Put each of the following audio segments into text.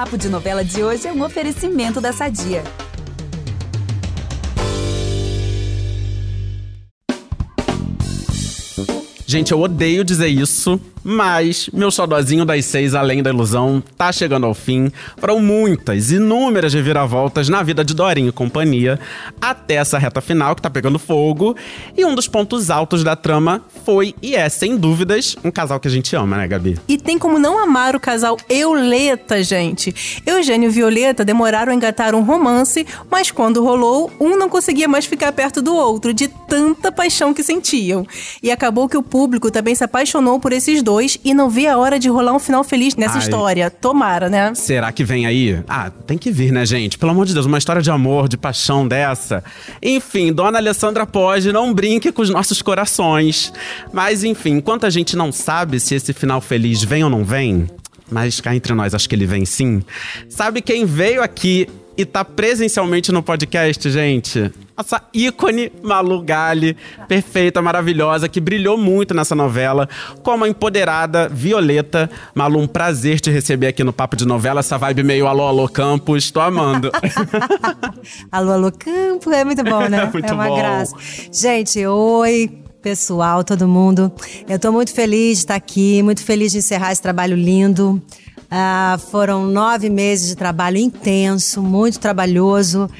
Papo de Novela de hoje é um oferecimento da Sadia. Gente, eu odeio dizer isso, mas meu xodózinho das seis, além da ilusão, tá chegando ao fim. Foram muitas, inúmeras reviravoltas na vida de Dorinho e companhia, até essa reta final que tá pegando fogo. E um dos pontos altos da trama foi e é, sem dúvidas, um casal que a gente ama, né, Gabi? E tem como não amar o casal Euleta, gente. Eugênio e Violeta demoraram a engatar um romance, mas quando rolou, um não conseguia mais ficar perto do outro, de tanta paixão que sentiam. E acabou que o público também se apaixonou por esses dois e não vê a hora de rolar um final feliz nessa Ai. história. Tomara, né? Será que vem aí? Ah, tem que vir, né, gente? Pelo amor de Deus, uma história de amor, de paixão dessa. Enfim, Dona Alessandra pode, não brinque com os nossos corações. Mas enfim, enquanto a gente não sabe se esse final feliz vem ou não vem, mas cá entre nós, acho que ele vem sim. Sabe quem veio aqui e tá presencialmente no podcast, gente? Nossa ícone Malu Gali, perfeita, maravilhosa, que brilhou muito nessa novela, como a empoderada Violeta. Malu, um prazer te receber aqui no Papo de Novela, essa vibe meio alô, alô, Campos, tô amando. alô, alô, Campos, é muito bom, né? Muito é uma bom. graça. Gente, oi, pessoal, todo mundo. Eu tô muito feliz de estar aqui, muito feliz de encerrar esse trabalho lindo. Ah, foram nove meses de trabalho intenso, muito trabalhoso.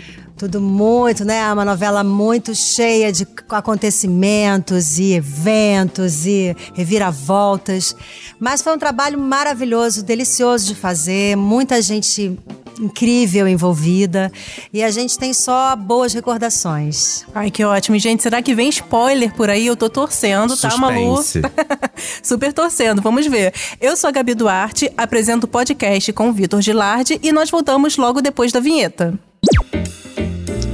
Tudo muito, né? Uma novela muito cheia de acontecimentos e eventos e reviravoltas. Mas foi um trabalho maravilhoso, delicioso de fazer, muita gente incrível envolvida e a gente tem só boas recordações. Ai, que ótimo. E, Gente, será que vem spoiler por aí? Eu tô torcendo, tá, Malu? Suspense. Super torcendo, vamos ver. Eu sou a Gabi Duarte, apresento o podcast com o Vitor Gilardi e nós voltamos logo depois da vinheta.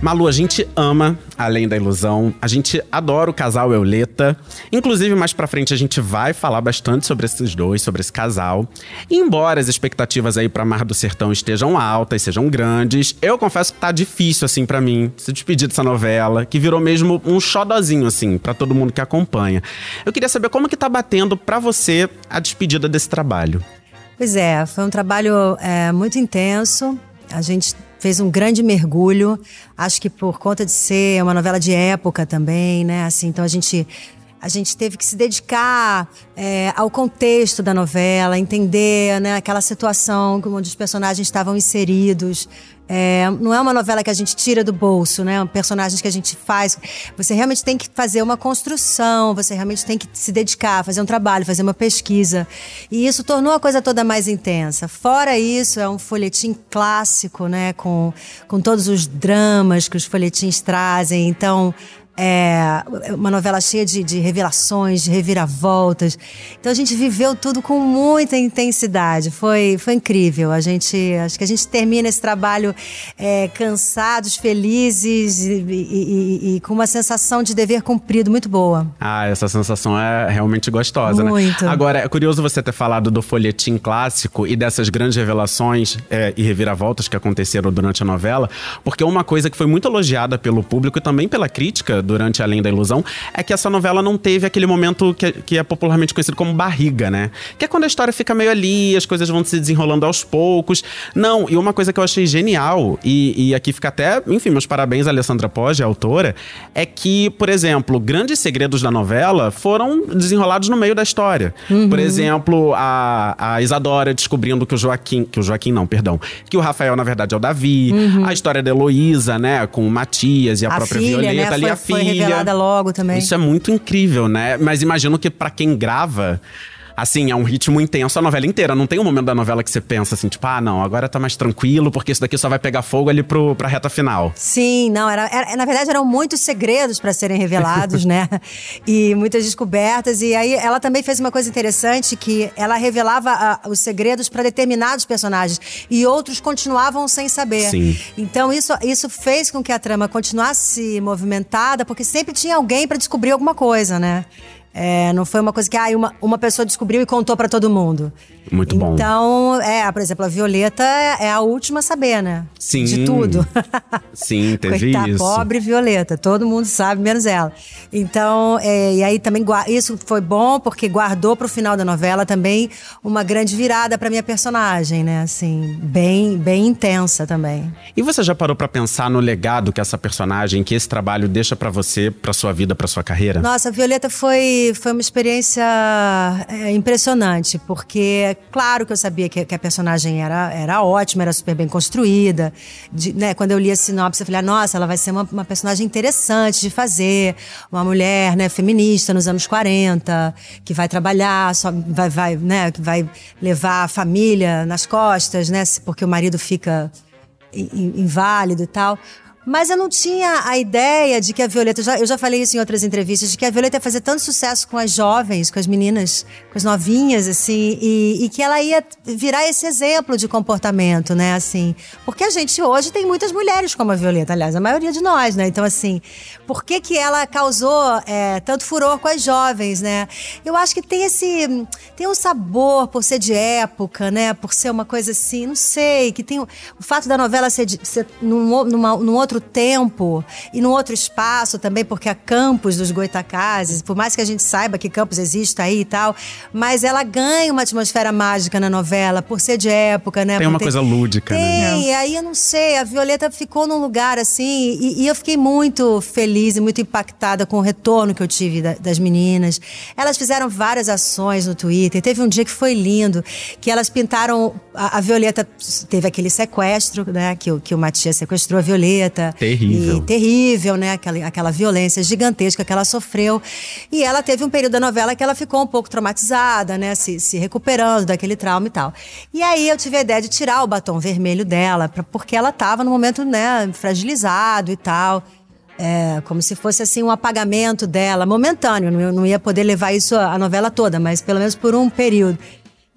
Malu, a gente ama Além da Ilusão. A gente adora o casal Euleta. Inclusive, mais pra frente, a gente vai falar bastante sobre esses dois, sobre esse casal. E embora as expectativas aí pra Mar do Sertão estejam altas, sejam grandes, eu confesso que tá difícil, assim, pra mim, se despedir dessa novela, que virou mesmo um xodozinho, assim, pra todo mundo que acompanha. Eu queria saber como que tá batendo pra você a despedida desse trabalho. Pois é, foi um trabalho é, muito intenso. A gente fez um grande mergulho. Acho que por conta de ser uma novela de época também, né? Assim, então a gente a gente teve que se dedicar é, ao contexto da novela, entender né, aquela situação onde os personagens estavam inseridos. É, não é uma novela que a gente tira do bolso, né? Personagens que a gente faz. Você realmente tem que fazer uma construção, você realmente tem que se dedicar, fazer um trabalho, fazer uma pesquisa. E isso tornou a coisa toda mais intensa. Fora isso, é um folhetim clássico, né? Com, com todos os dramas que os folhetins trazem. Então, é uma novela cheia de, de, revelações, de reviravoltas. Então a gente viveu tudo com muita intensidade. Foi, foi incrível. A gente, acho que a gente termina esse trabalho é, cansados, felizes e, e, e, e, com uma sensação de dever cumprido muito boa. Ah, essa sensação é realmente gostosa, muito. né? Agora, é curioso você ter falado do folhetim clássico e dessas grandes revelações é, e reviravoltas que aconteceram durante a novela, porque uma coisa que foi muito elogiada pelo público e também pela crítica durante Além da Ilusão, é que essa novela não teve aquele momento que, que é popularmente conhecido como barriga, né? Que é quando a história fica meio ali, as coisas vão se desenrolando aos poucos. Não, e uma coisa que eu achei genial, e, e aqui fica até, enfim, meus parabéns a Alessandra Poggi, a autora, é que, por exemplo, grandes segredos da novela foram desenrolados no meio da história. Uhum. Por exemplo, a, a Isadora descobrindo que o Joaquim, que o Joaquim não, perdão, que o Rafael, na verdade, é o Davi, Uhum. a história da Heloísa, né, com o Matias e a, A própria filha, Violeta né? ali, Foi- a foi revelada logo também. Isso é muito incrível, né? Mas imagino que pra quem grava, assim, é um ritmo intenso a novela inteira. Não tem um momento da novela que você pensa assim, tipo, ah, não, agora tá mais tranquilo, porque isso daqui só vai pegar fogo ali pro, pra reta final. Sim, não, era, era- na verdade eram muitos segredos para serem revelados, né? E muitas descobertas. E aí ela também fez uma coisa interessante que ela revelava ah, os segredos para determinados personagens e outros continuavam sem saber. Sim. Então isso, isso fez com que a trama continuasse movimentada, porque sempre tinha alguém para descobrir alguma coisa, né? É, não foi uma coisa que ah, uma, uma pessoa descobriu e contou pra todo mundo. Muito bom. Então, é, por exemplo, a Violeta é a última a saber, né? Sim. De tudo. Sim, teve Coitada, isso. pobre Violeta, todo mundo sabe, menos ela. Então, é, e aí também isso foi bom porque guardou pro final da novela também uma grande virada pra minha personagem, né? Assim, bem, bem intensa também. E você já parou pra pensar no legado que essa personagem, que esse trabalho deixa pra você, pra sua vida, pra sua carreira? Nossa, a Violeta foi, foi uma experiência é, impressionante, porque claro que eu sabia que, que a personagem era, era ótima, era super bem construída. De- né, quando eu li a sinopse, eu falei, ah, nossa, ela vai ser uma, uma personagem interessante de fazer, uma mulher né, feminista nos anos 40, que vai trabalhar, só, vai, vai, né, que vai levar a família nas costas, né, porque o marido fica in- in- inválido e tal. Mas eu não tinha a ideia de que a Violeta, eu já, eu já falei isso em outras entrevistas, de que a Violeta ia fazer tanto sucesso com as jovens, com as meninas, com as novinhas, assim, e, e que ela ia virar esse exemplo de comportamento, né, assim. Porque a gente hoje tem muitas mulheres como a Violeta, aliás, a maioria de nós, né? Então, assim, por que que ela causou é, tanto furor com as jovens, né? Eu acho que tem esse, tem um sabor por ser de época, né? Por ser uma coisa assim, não sei, que tem o, o fato da novela ser, de, ser num, numa- num outro tempo e num outro espaço também, porque a Campos dos Goitacazes, por mais que a gente saiba que Campos existe aí e tal, mas ela ganha uma atmosfera mágica na novela, por ser de época, né? Tem uma ter- coisa lúdica, né? Tem, e aí eu não sei, a Violeta ficou num lugar assim, e, e eu fiquei muito feliz e muito impactada com o retorno que eu tive da- das meninas. Elas fizeram várias ações no Twitter. Teve um dia que foi lindo, que elas pintaram. A, a Violeta teve aquele sequestro, né? Que, o- que o Matias sequestrou a Violeta. Terrível. E terrível, né? Aquela, aquela violência gigantesca que ela sofreu. E ela teve um período da novela que ela ficou um pouco traumatizada, né? Se, se recuperando daquele trauma e tal. E aí eu tive a ideia de tirar o batom vermelho dela, pra- porque ela tava num momento, né, fragilizado e tal. É, como se fosse assim um apagamento dela, momentâneo. Não, não ia poder levar isso a novela toda, mas pelo menos por um período.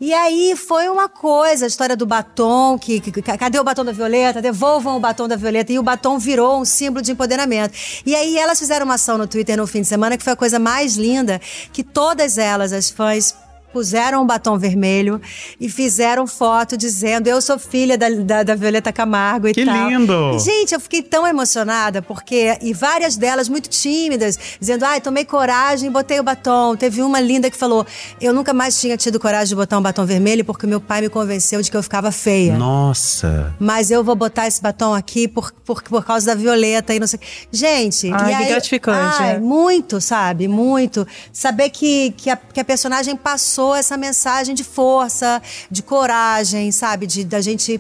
E aí foi uma coisa, a história do batom, que, que- cadê o batom da Violeta? Devolvam o batom da Violeta. E o batom virou um símbolo de empoderamento. E aí elas fizeram uma ação no Twitter no fim de semana que foi a coisa mais linda, que todas elas, as fãs, puseram um batom vermelho e fizeram foto dizendo eu sou filha da, da, da Violeta Camargo e Que tal. lindo! E, Gente, eu fiquei tão emocionada, porque. E várias delas muito tímidas, dizendo: ai, tomei coragem e botei o batom. Teve uma linda que falou: eu nunca mais tinha tido coragem de botar um batom vermelho porque meu pai me convenceu de que eu ficava feia. Nossa. Mas eu vou botar esse batom aqui por, por, por causa da Violeta e não sei. Gente, Ai, que aí, gratificante, ai, é. muito, sabe? Muito. Saber que, que, a, que a personagem passou essa mensagem de força, de coragem, sabe? De da gente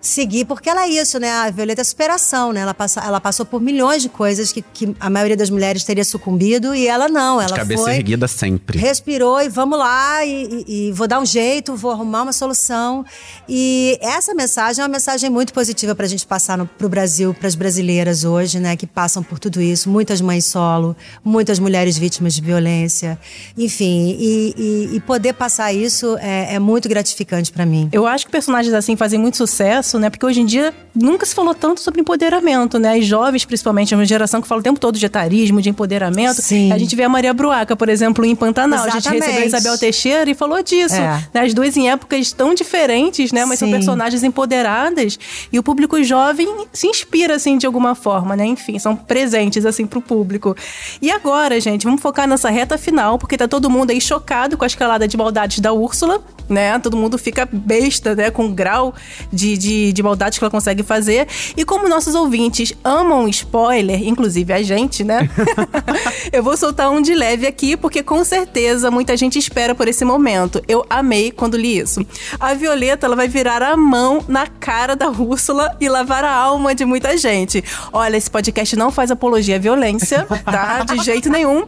seguir, porque ela é isso, né? A Violeta é superação, né? Ela, passa, ela passou por milhões de coisas que, que a maioria das mulheres teria sucumbido e ela não. De Ela cabeça foi erguida sempre. respirou e vamos lá e, e- e vou dar um jeito, vou arrumar uma solução. E essa mensagem é uma mensagem muito positiva para a gente passar no, pro Brasil, para as brasileiras hoje, né, que passam por tudo isso. Muitas mães solo, muitas mulheres vítimas de violência, enfim, e, e- e poder passar isso é, é muito gratificante para mim. Eu acho que personagens assim fazem muito sucesso, né? Porque hoje em dia nunca se falou tanto sobre empoderamento, né? As jovens, principalmente, é uma geração que fala o tempo todo de etarismo, de empoderamento. Sim. A gente vê a Maria Bruaca, por exemplo, em Pantanal. A gente Exatamente. recebeu a Isabel Teixeira e falou disso. É. né? As duas em épocas tão diferentes, né? Mas são Sim. personagens empoderadas. E o público jovem se inspira, assim, de alguma forma, né? Enfim, são presentes, assim, pro público. E agora, gente, vamos focar nessa reta final, porque tá todo mundo aí chocado com a escalada de maldades da Úrsula, né? Todo mundo fica besta, né? Com o grau de, de, de maldades que ela consegue fazer. E como nossos ouvintes amam spoiler, inclusive a gente, né? eu vou soltar um de leve aqui, porque com certeza muita gente espera por esse momento. Eu amei quando li isso. A Violeta, ela vai virar a mão na cara da Úrsula e lavar a alma de muita gente. Olha, esse podcast não faz apologia à violência, tá? De jeito nenhum.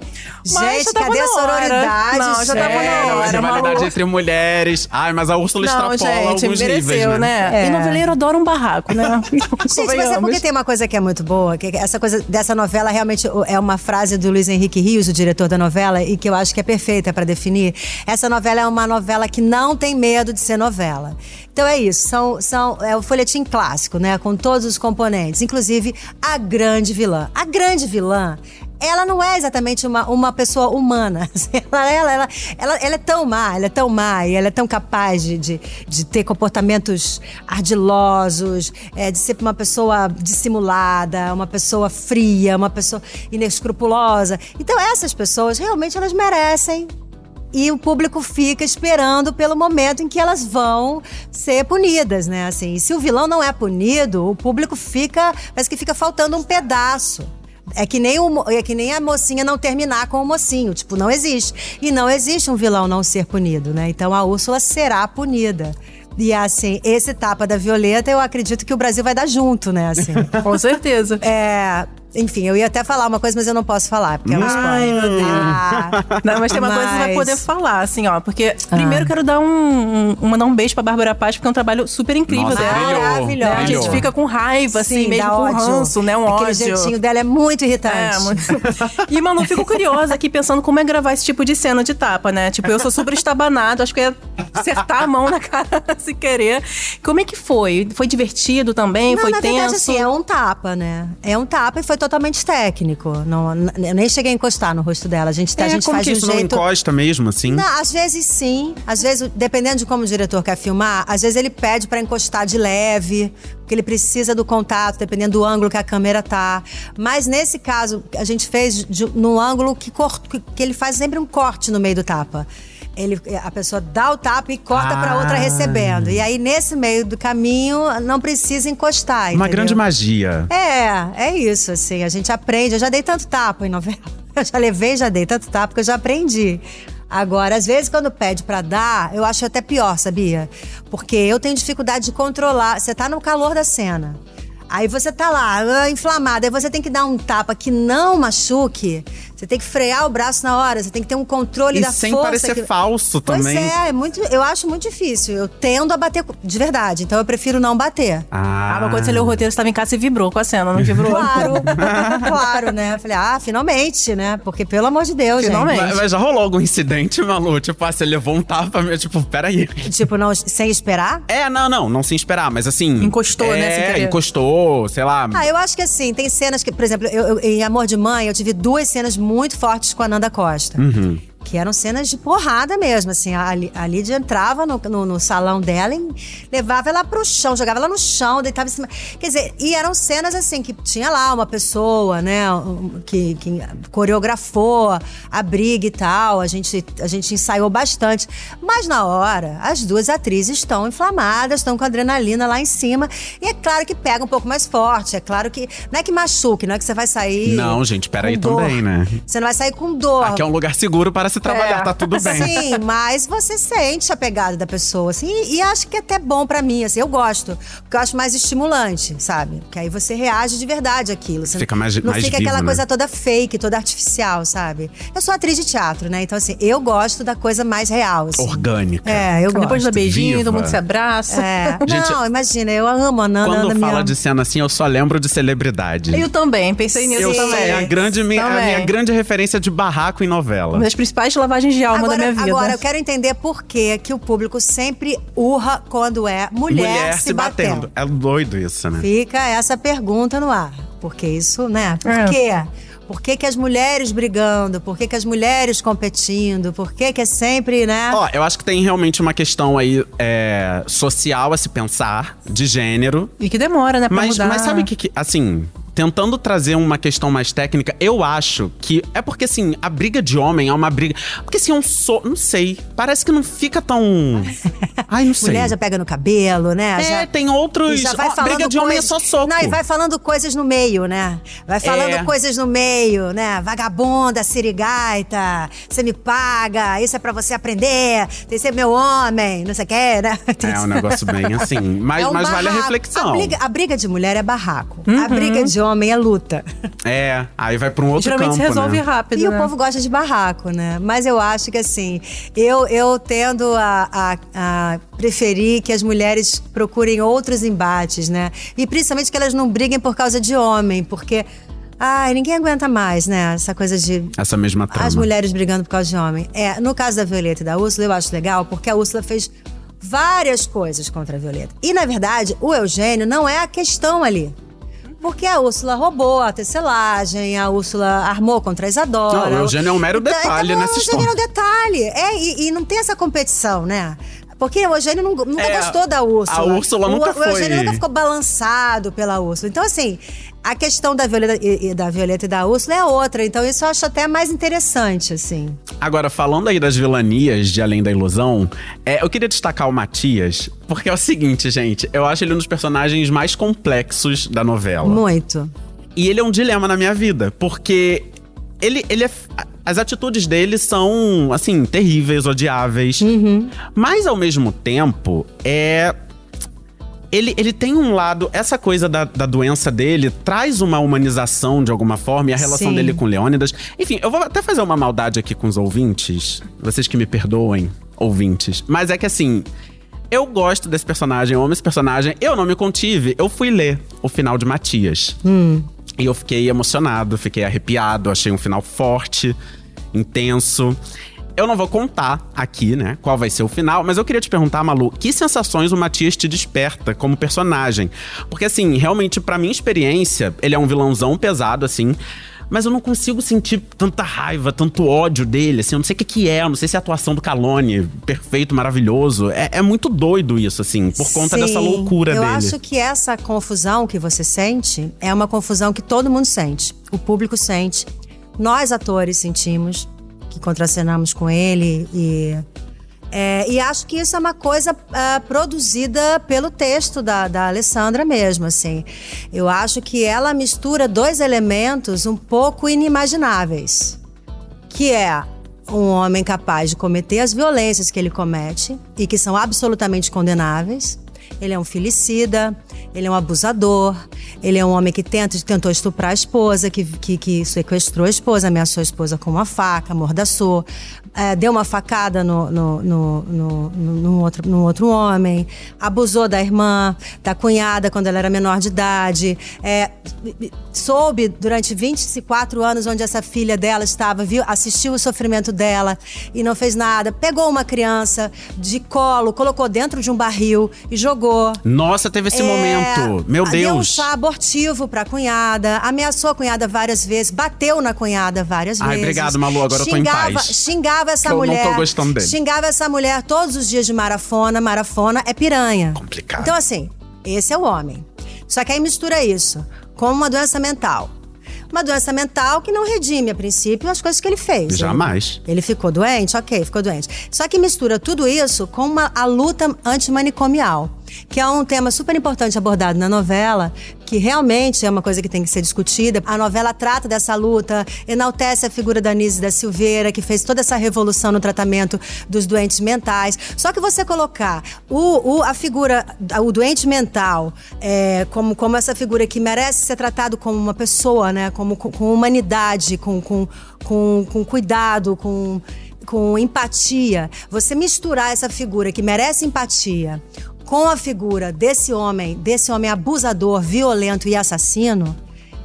Mas Gente, cadê a sororidade, Não, já tava na hora. rivalidade entre mulheres. Ai, mas a Úrsula Não, extrapola gente, alguns mereceu, níveis, né? É. E noveleiro adora um barraco, né? Gente, mas é porque tem uma coisa que é muito boa, que essa coisa dessa novela realmente é uma frase do Luiz Henrique Rios, o diretor da novela, e que eu acho que é perfeita para definir. Essa novela é uma novela que não tem medo de ser novela. Então é isso, são, são, é o folhetim clássico, né? Com todos os componentes, inclusive a grande vilã. A grande vilã ela não é exatamente uma, uma pessoa humana. Ela, ela, ela, ela, ela é tão má, ela é tão má e ela é tão capaz de, de, de ter comportamentos ardilosos, é, de ser uma pessoa dissimulada, uma pessoa fria, uma pessoa inescrupulosa. Então essas pessoas realmente elas merecem e o público fica esperando pelo momento em que elas vão ser punidas, né? Assim, e se o vilão não é punido, o público fica, parece que fica faltando um pedaço. É que, nem o, é que nem a mocinha não terminar com o mocinho. Tipo, não existe. E não existe um vilão não ser punido, né? Então a Úrsula será punida. E assim, esse tapa da Violeta, eu acredito que o Brasil vai dar junto, né? Assim. Com certeza. É. Enfim, eu ia até falar uma coisa, mas eu não posso falar, porque é um Ai, spoiler. meu Deus. Ah, Não, mas tem uma coisa que você vai poder falar, assim, ó. Porque primeiro eu quero dar um, um, mandar um beijo pra Bárbara Paz, porque é um trabalho super incrível Nossa, dela. brilhou, maravilhosa. Né? A gente fica com raiva, assim, sim, mesmo dá com ódio. ranço, né? Um Aquele ódio. jeitinho dela é muito irritante. É, muito... E, mano, eu fico curiosa aqui pensando como é gravar esse tipo de cena de tapa, né? Tipo, eu sou super estabanado, acho que ia acertar a mão na cara se querer. Como é que foi? Foi divertido também? Não, foi na tenso? verdade, assim, é um tapa, né? É um tapa e foi totalmente técnico. Não, eu nem cheguei a encostar no rosto dela. A gente, a É, gente como faz que um isso não jeito. encosta mesmo, assim? Não, às vezes sim. Às vezes, dependendo de como o diretor quer filmar, às vezes ele pede pra encostar de leve, porque ele precisa do contato, dependendo do ângulo que a câmera tá. Mas nesse caso, a gente fez de, no ângulo que, cor- que, que ele faz sempre um corte no meio do tapa. Ele, a pessoa dá o tapa e corta pra outra Ah. recebendo. E aí, nesse meio do caminho, não precisa encostar. Uma entendeu? grande magia. É, é isso, assim. A gente aprende. Eu já dei tanto tapa em novela. Eu já levei, já dei tanto tapa que eu já aprendi. Agora, às vezes, quando pede pra dar, eu acho até pior, sabia? Porque eu tenho dificuldade de controlar. Você tá no calor da cena. Aí você tá lá, ah, inflamada, aí você tem que dar um tapa que não machuque. Você tem que frear o braço na hora, você tem que ter um controle E da sem força. parecer que- falso Pois também. é, é muito, eu acho muito difícil. Eu tendo a bater de verdade, então eu prefiro não bater. Ah, mas quando você leu o roteiro, você tava em casa e vibrou com a cena, não vibrou? Claro, claro, né? Eu Falei, ah, finalmente, né? Porque, pelo amor de Deus, Finalmente. Mas, mas já rolou algum incidente, Malu? Tipo, ah, você levou um tapa, meu, tipo, peraí. gente. Tipo, não, sem esperar? É, não, não, não sem esperar, mas assim. Encostou, é, né, sem querer. encostou, sei lá. Ah, eu acho que assim, tem cenas que, por exemplo, eu, eu- em Amor de Mãe, eu tive duas cenas muito fortes com a Nanda Costa. Uhum. Que eram cenas de porrada mesmo, assim. A, a Lídia entrava no, no- no salão dela e levava ela pro chão, jogava ela no chão, deitava em cima. Quer dizer, e eram cenas assim, que tinha lá uma pessoa, né, que, que coreografou a briga e tal. A gente, a gente ensaiou bastante. Mas na hora, as duas atrizes estão inflamadas, estão com adrenalina lá em cima. E é claro que pega um pouco mais forte. É claro que. Não é que machuque, não é que você vai sair. Não, gente, peraí também, né? Você não vai sair com dor. Aqui é um lugar seguro para se trabalhar, É. tá tudo bem. Sim, mas você sente a pegada da pessoa, assim, e, e acho que é até bom pra mim, assim, eu gosto, porque eu acho mais estimulante, sabe? Porque aí você reage de verdade àquilo. Você Fica mais- Não mais fica vivo, aquela né? coisa toda fake, toda artificial, sabe? Eu sou atriz de teatro, né? Então, assim, eu gosto da coisa mais real, assim. Orgânica. É, eu gosto. Depois do beijinho, Viva. todo mundo se abraça. É. Gente, não, imagina, eu amo a Nanda. Quando Nanda me fala ama. de cena assim, eu só lembro de celebridade. Eu também, pensei nisso Eu sou também. a grande, minha, a minha grande referência de barraco em novela. Uma das principais lavagens de alma Agora, da minha vida. agora, eu quero entender por que, que o público sempre urra quando é mulher, se, batendo. É doido isso, né? Fica essa pergunta no ar. Porque isso, né? Por É. quê? Por que, que as mulheres brigando? Por que, que as mulheres competindo? Por que, que é sempre, né? Ó, eu acho que tem realmente uma questão aí é, social a se pensar, de gênero. E que demora, né, pra Mas, mudar. mas sabe o que, que. Assim, tentando trazer uma questão mais técnica, eu acho que. É porque, assim, a briga de homem é uma briga. Porque, assim, é um so. Não sei. Parece que não fica tão. Ai, não sei. Mulher já pega no cabelo, né? É, já, tem outros. e já vai falando briga de homem é coisas- só soco. Não, e vai falando coisas no meio, né? Vai falando É. coisas no meio, né? Vagabunda, sirigaita, você me paga, isso é pra você aprender, tem que ser meu homem, não sei o que, né? É um negócio bem assim. Mas, É um mas vale a reflexão. A briga, a briga de mulher é barraco. Uhum. A briga de homem é luta. É, aí vai pra um outro Geralmente campo, se resolve né? rápido, E né? o povo gosta de barraco, né? Mas eu acho que assim, eu, eu tendo a, a- a preferir que as mulheres procurem outros embates, né? E principalmente que elas não briguem por causa de homem, porque. Ai, ninguém aguenta mais, né? Essa coisa de Essa mesma trama. as mulheres brigando por causa de homem. É, no caso da Violeta e da Úrsula, eu acho legal, porque a Úrsula fez várias coisas contra a Violeta. E, na verdade, o Eugênio não é a questão ali. Porque a Úrsula roubou a tecelagem, a Úrsula armou contra a Isadora. Não, o Eugênio é um mero detalhe nessa o Eugênio é um história. detalhe. É, e, e não tem essa competição, né? Porque o Eugênio nunca É, gostou da Úrsula. a Úrsula nunca o, O Eugênio foi- nunca ficou balançado pela Úrsula. Então, assim, a questão da Violeta e, da Violeta e da Úrsula é outra. Então, isso eu acho até mais interessante, assim. Agora, falando aí das vilanias de Além da Ilusão, é, eu queria destacar o Matias, porque é o seguinte, gente, eu acho ele um dos personagens mais complexos da novela. Muito. E ele é um dilema na minha vida, porque ele, ele é. As atitudes dele são, assim, terríveis, odiáveis. Mas, ao mesmo tempo, é. Ele, ele tem um lado. Essa coisa da, da doença dele traz uma humanização de alguma forma e a relação Sim. dele com Leônidas. Enfim, eu vou até fazer uma maldade aqui com os ouvintes. Vocês que me perdoem, ouvintes. Mas é que assim. Eu gosto desse personagem, eu amo esse personagem. Eu não me contive, eu fui ler o final de Matias. E eu fiquei emocionado, fiquei arrepiado, achei um final forte, intenso. Eu não vou contar aqui, né, qual vai ser o final, mas eu queria te perguntar, Malu, que sensações o Matias te desperta como personagem? Porque, assim, realmente, pra minha experiência, ele é um vilãozão pesado, assim. Mas eu não consigo sentir tanta raiva, tanto ódio dele, assim. Eu não sei o que, que é, eu não sei se é a atuação do Calone, perfeito, maravilhoso. É, é muito doido isso, assim, por conta dessa Sim. loucura eu dele. acho que essa confusão que você sente é uma confusão que todo mundo sente. O público sente. Nós, atores, sentimos que contracenamos com ele e. é, e acho que isso é uma coisa ah, produzida pelo texto da, da Alessandra mesmo, assim. Eu acho que ela mistura dois elementos um pouco inimagináveis que é um homem capaz de cometer as violências que ele comete e que são absolutamente condenáveis. Ele é um filicida, ele é um abusador, ele é um homem que tenta, tentou estuprar a esposa, que, que, que sequestrou a esposa, ameaçou a esposa com uma faca, amordaçou, eh, deu uma facada no, no, no, no, no- outro, num outro homem, abusou da irmã, da cunhada quando ela era menor de idade, eh, soube durante 24 anos onde essa filha dela estava, viu, assistiu o sofrimento dela e não fez nada. Pegou uma criança de colo, colocou dentro de um barril e jogou. Nossa, teve esse É, momento. Meu Deu um Deus. chá abortivo pra cunhada, ameaçou a cunhada várias vezes, bateu na cunhada várias Ai, vezes. obrigado, Malu, agora eu tô em xingava, paz. Xingava essa Que eu não tô mulher. gostando dele. Xingava essa mulher todos os dias de marafona. Marafona é piranha. Complicado. Então, assim, esse é o homem. Só que aí mistura isso com uma doença mental. Uma doença mental que não redime, a princípio, as coisas que ele fez. Jamais. Ele, ele ficou doente? Ok, ficou doente. Só que mistura tudo isso com uma, a luta antimanicomial, que é um tema super importante abordado na novela, que realmente é uma coisa que tem que ser discutida. A novela trata dessa luta, enaltece a figura da Nise da Silveira, que fez toda essa revolução no tratamento dos doentes mentais. Só que você colocar o, o- a figura, o doente mental, é, como, como essa figura que merece ser tratado como uma pessoa, né? Como, com, com humanidade, com, com, com, com cuidado, com, com empatia. Você misturar essa figura que merece empatia com a figura desse homem, desse homem abusador, violento e assassino,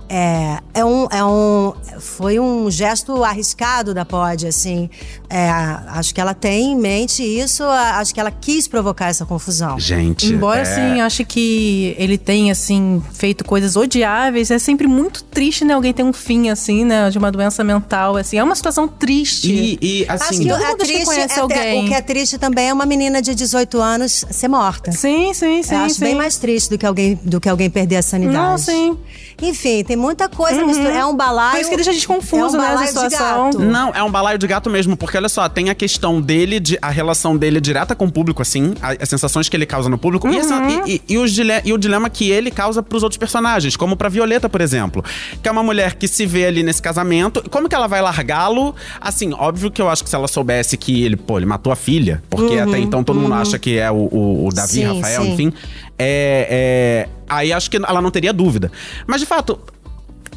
é, é um, é um, foi um gesto arriscado da Pod, assim. É, acho que ela tem em mente isso, acho que ela quis provocar essa confusão. Gente. Embora, é... assim, ache que ele tenha, assim, feito coisas odiáveis, é sempre muito triste, né? Alguém ter um fim, assim, né? De uma doença mental, assim. É uma situação triste. E, e, Acho assim. que todo é acho que triste, conhece é alguém. o que é triste também é uma menina de 18 anos ser morta. Sim, sim, sim. Eu acho sim. bem mais triste do que alguém, do que alguém perder a sanidade. Não, sim. Enfim, tem muita coisa misturada. É um balaio. Por isso que deixa a gente confuso, é um né, essa situação. gato. Não, é um balaio de gato mesmo, porque olha só, tem a questão dele, de, a relação dele direta com o público, assim, a- as sensações que ele causa no público, e, essa- e- e- e os dile- e o dilema que ele causa pros outros personagens, como pra Violeta, por exemplo. Que é uma mulher que se vê ali nesse casamento, como que ela vai largá-lo? Assim, óbvio que eu acho que se ela soubesse que ele, pô, ele matou a filha, porque até então todo mundo acha que é o, o- o Davi, Sim, Rafael, sim. enfim. É, é, aí acho que ela não teria dúvida. Mas de fato,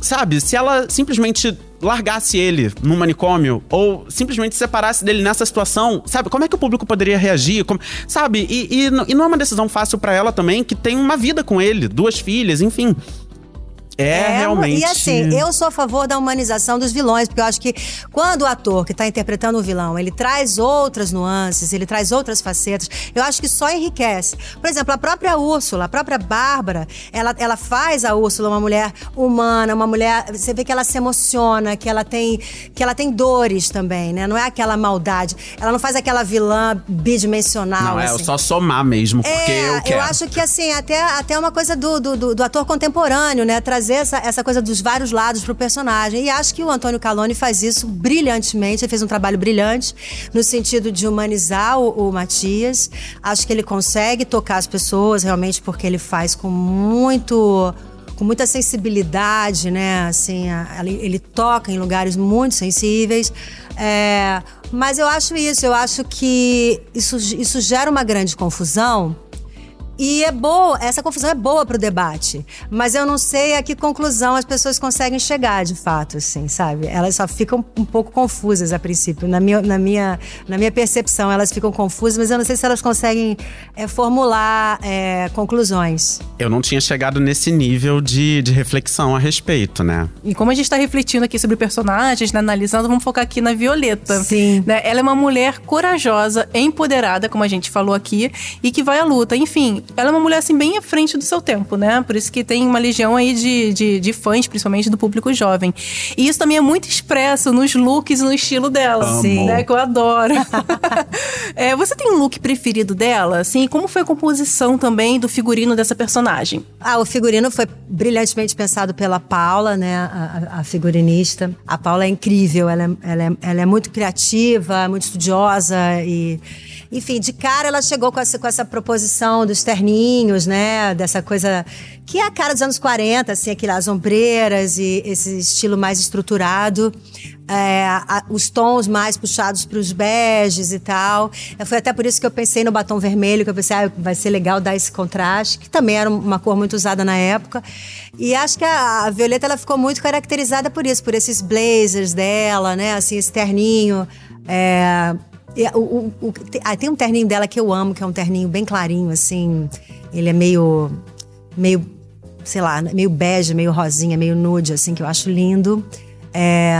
sabe, se ela simplesmente largasse ele num manicômio ou simplesmente separasse dele nessa situação, sabe, como é que o público poderia reagir? Como- sabe, e, e, e não é uma decisão fácil pra ela também, que tem uma vida com ele, duas filhas, enfim. É, realmente. E assim, eu sou a favor da humanização dos vilões, porque eu acho que quando o ator que tá interpretando o vilão, ele traz outras nuances, ele traz outras facetas, eu acho que só enriquece. Por exemplo, a própria Úrsula, a própria Bárbara, ela, ela faz a Úrsula uma mulher humana, uma mulher. Você vê que ela se emociona, que ela tem, que ela tem dores também, né? Não é aquela maldade. Ela não faz aquela vilã bidimensional. Não, é assim. só somar mesmo, porque É, eu quero. acho que assim, até, até uma coisa do, do, do- do ator contemporâneo, né? Trazer essa, essa coisa dos vários lados pro personagem. E acho que o Antônio Calone faz isso brilhantemente. Ele fez um trabalho brilhante no sentido de humanizar o, o Matias. Acho que ele consegue tocar as pessoas realmente porque ele faz com muito com muita sensibilidade, né? Assim, ele toca em lugares muito sensíveis. É, mas eu acho isso, eu acho que isso, isso gera uma grande confusão. E é boa, essa confusão é boa pro debate. Mas eu não sei a que conclusão as pessoas conseguem chegar, de fato, assim, sabe? Elas só ficam um pouco confusas a princípio. Na minha, na minha, na minha percepção, elas ficam confusas, mas eu não sei se elas conseguem é, formular é, conclusões. Eu não tinha chegado nesse nível de, de reflexão a respeito, né? E como a gente tá refletindo aqui sobre personagens, né, analisando, vamos focar aqui na Violeta. Sim. Né? Ela é uma mulher corajosa, empoderada, como a gente falou aqui, e que vai à luta. Enfim, ela é uma mulher assim bem à frente do seu tempo, né? Por isso que tem uma legião aí de, de, de fãs, principalmente do público jovem. E isso também é muito expresso nos looks e no estilo dela. Sim. Né? Que eu adoro. É, você tem um look preferido dela? Assim, como foi a composição também do figurino dessa personagem? Ah, o figurino foi brilhantemente pensado pela Paula, né, a, a- a figurinista. A Paula é incrível, ela é, ela, é, ela é muito criativa, muito estudiosa e, enfim, de cara ela chegou com essa, com essa proposição dos terninhos, né, dessa coisa que é a cara dos anos 40, assim, aquelas ombreiras e esse estilo mais estruturado. É, a- os tons mais puxados para os beges e tal. É, Foi até por isso que eu pensei no batom vermelho, que eu pensei, ah, vai ser legal dar esse contraste, que também era uma cor muito usada na época. E acho que a, a Violeta ela ficou muito caracterizada por isso, por esses blazers dela, né? Assim, esse terninho. É, o- o- o- ah, tem um terninho dela que eu amo, que é um terninho bem clarinho, assim. Ele é meio. meio sei lá, meio bege, meio rosinha, meio nude, assim, que eu acho lindo. É,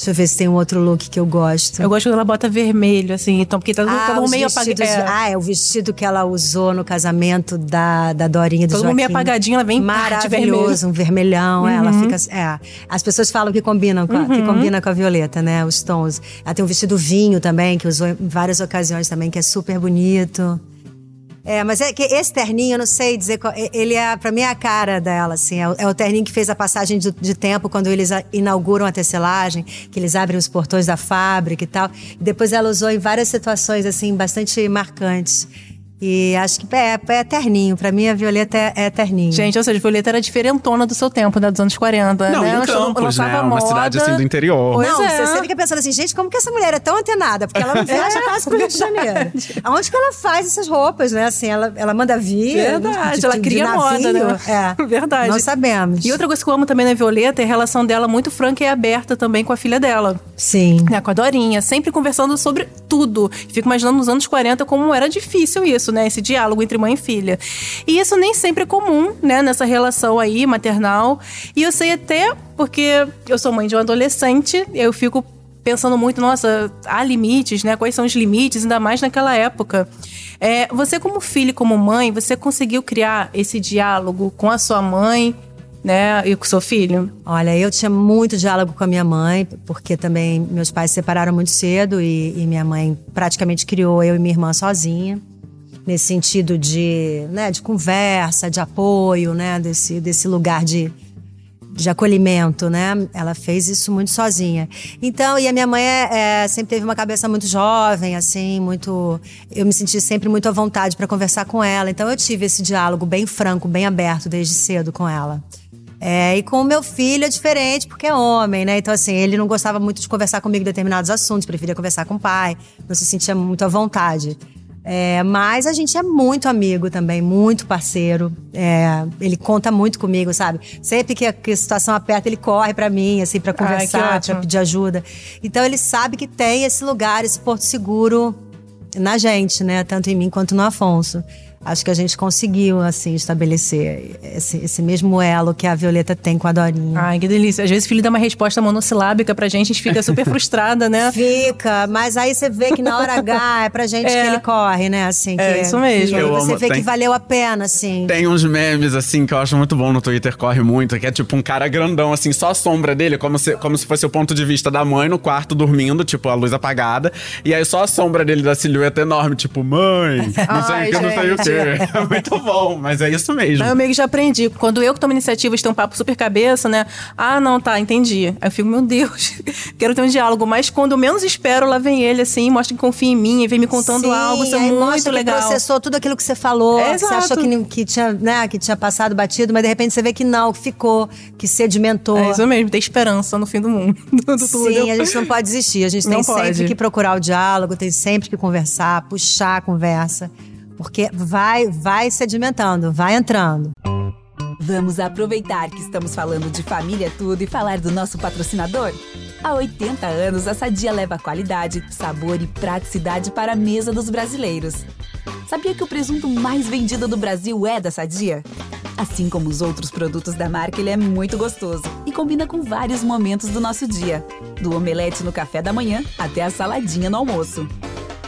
deixa eu ver se tem um outro look que eu gosto. Eu gosto quando ela bota vermelho, assim, então, porque tá todo mundo os meio apagado. de- Ah, é o vestido que ela usou no casamento da, da Dorinha do Todo mundo Joaquim. meio apagadinho, ela vem, Maravilhoso, um vermelhão. é, Ela fica. É, as pessoas falam que combinam com a, que combina com a Violeta, né? Os tons. Ela tem um vestido vinho também, que usou em várias ocasiões também, que é super bonito. É, mas é que esse terninho, eu não sei dizer qual. Ele é, pra mim, é a cara dela, assim. É o, é o terninho que fez a passagem de, de tempo quando eles inauguram a tecelagem, que eles abrem os portões da fábrica e tal. E depois ela usou em várias situações, assim, bastante marcantes. E acho que é, é terninho. Pra mim, a Violeta é, é terninho. Gente, ou seja, Violeta era diferentona do seu tempo, né? Dos anos 40. Não, né? em Ela Campos, né? Uma moda. cidade, assim, do interior. Pois não, é. você, você fica pensando assim, gente, como que essa mulher é tão antenada? Porque ela não viaja quase pro Rio de Janeiro. Aonde que ela faz essas roupas, né? Assim, ela, ela manda vir. Verdade, de- ela de cria navio. moda, né? É. Verdade. Não sabemos. E outra coisa que eu amo também na Violeta é a relação dela muito franca e aberta também com a filha dela. Sim. né, com a Dorinha, sempre conversando sobre tudo. Fico imaginando nos anos 40 como era difícil isso, né? Esse diálogo entre mãe e filha. E isso nem sempre é comum, né? Nessa relação aí maternal. E eu sei até porque eu sou mãe de um adolescente, eu fico pensando muito, nossa, há limites, né? Quais são os limites, ainda mais naquela época. É, você, como filho como mãe, você conseguiu criar esse diálogo com a sua mãe, né? E com seu filho? Olha, eu tinha muito diálogo com a minha mãe, porque também meus pais se separaram muito cedo e, e minha mãe praticamente criou eu e minha irmã sozinha. Nesse sentido de, né, de conversa, de apoio, né? Desse, desse lugar de, de acolhimento, né? Ela fez isso muito sozinha. Então, e a minha mãe é, é, sempre teve uma cabeça muito jovem, assim, muito. Eu me senti sempre muito à vontade para conversar com ela. Então, eu tive esse diálogo bem franco, bem aberto desde cedo com ela. É, e com o meu filho é diferente, porque é homem, né? Então, assim, ele não gostava muito de conversar comigo determinados assuntos, preferia conversar com o pai, não se sentia muito à vontade. É, mas a gente é muito amigo também, muito parceiro. É, ele conta muito comigo, sabe? Sempre que a, que a situação aperta, ele corre pra mim, assim, pra que conversar, pra pedir ajuda. Então ele sabe que tem esse lugar, esse porto seguro na gente, né? Tanto em mim quanto no Afonso. Acho que a gente conseguiu, assim, estabelecer esse, esse mesmo elo que a Violeta tem com a Dorinha. Ai, que delícia. Às vezes o filho dá uma resposta monossilábica pra gente, a gente fica super frustrada, né? Fica, mas aí você vê que na hora H é pra gente É. que ele corre, né? Assim, É, que, isso mesmo. E aí Eu você amo, vê tem- que valeu a pena, assim. Tem uns memes, assim, que eu acho muito bom no Twitter, corre muito, que é tipo um cara grandão, assim, só a sombra dele, como se, como se fosse o ponto de vista da mãe no quarto dormindo, tipo, a luz apagada. E aí só a sombra dele da silhueta enorme, tipo, mãe, não sei o que, não sei o gente. É muito bom, mas é isso mesmo. Aí eu meio que já aprendi. Quando eu que tomo iniciativa de ter um papo super cabeça, né? Ah, não, tá, entendi. Aí eu fico, meu Deus, quero ter um diálogo. Mas quando menos espero, lá vem ele, assim, mostra que confia em mim e vem me contando Sim, algo. Isso é aí muito legal. Que processou tudo aquilo que você falou, É, que você achou que, que tinha, né, que tinha passado batido, mas de repente você vê que não, que ficou, que sedimentou. É isso mesmo, ter esperança no fim do mundo. Do. Sim, a gente não pode desistir. A gente Não tem sempre pode. que procurar o diálogo, tem sempre que conversar, puxar a conversa. Porque vai, vai sedimentando, vai entrando. Vamos aproveitar que estamos falando de família é tudo e falar do nosso patrocinador? Há 80 anos, a Sadia leva qualidade, sabor e praticidade para a mesa dos brasileiros. Sabia que o presunto mais vendido do Brasil é da Sadia? Assim como os outros produtos da marca, ele é muito gostoso e combina com vários momentos do nosso dia, do omelete no café da manhã até a saladinha no almoço.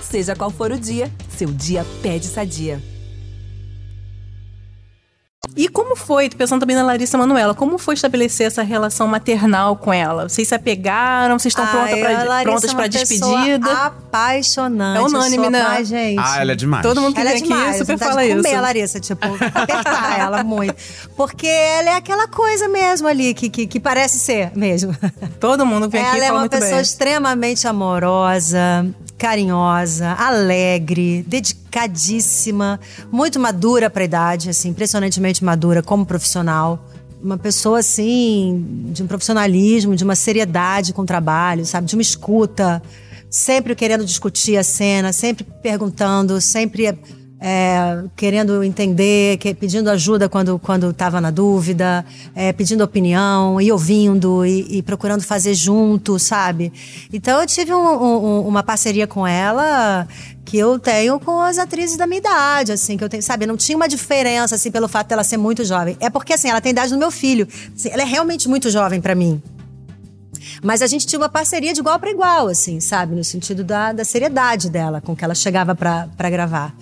Seja qual for o dia, seu dia pede Sadia. E como foi, tô pensando também na Larissa Manuela, como foi estabelecer essa relação maternal com ela? Vocês se apegaram? Vocês estão pronta Ai, pra- a Larissa prontas é pra uma pessoa despedida? Apaixonante. É unânime, né? mais, gente. Ah, ela é demais. Todo mundo que Ela é vem aqui demais, super vontade fala comer isso. a Larissa, tipo, apertar ela muito. Porque ela é aquela coisa mesmo ali, que, que, que parece ser mesmo. Todo mundo vem aqui e Ela é fala uma muito pessoa bem. extremamente amorosa, carinhosa, alegre, dedicadíssima, muito madura para a idade, assim, impressionantemente madura como profissional. Uma pessoa assim, de um profissionalismo, de uma seriedade com o trabalho, sabe, de uma escuta, sempre querendo discutir a cena, sempre perguntando, sempre é, querendo entender, que- pedindo ajuda quando estava na dúvida, é, pedindo opinião e ouvindo e, e procurando fazer junto, sabe? Então eu tive um- um- uma parceria com ela que eu tenho com as atrizes da minha idade, assim, que eu tenho, sabe? Não tinha uma diferença assim pelo fato dela ser muito jovem. É porque assim, ela tem idade do meu filho. Assim, ela é realmente muito jovem para mim. Mas a gente tinha uma parceria de igual para igual, assim, sabe? No sentido da, da seriedade dela, com que ela chegava pra gravar.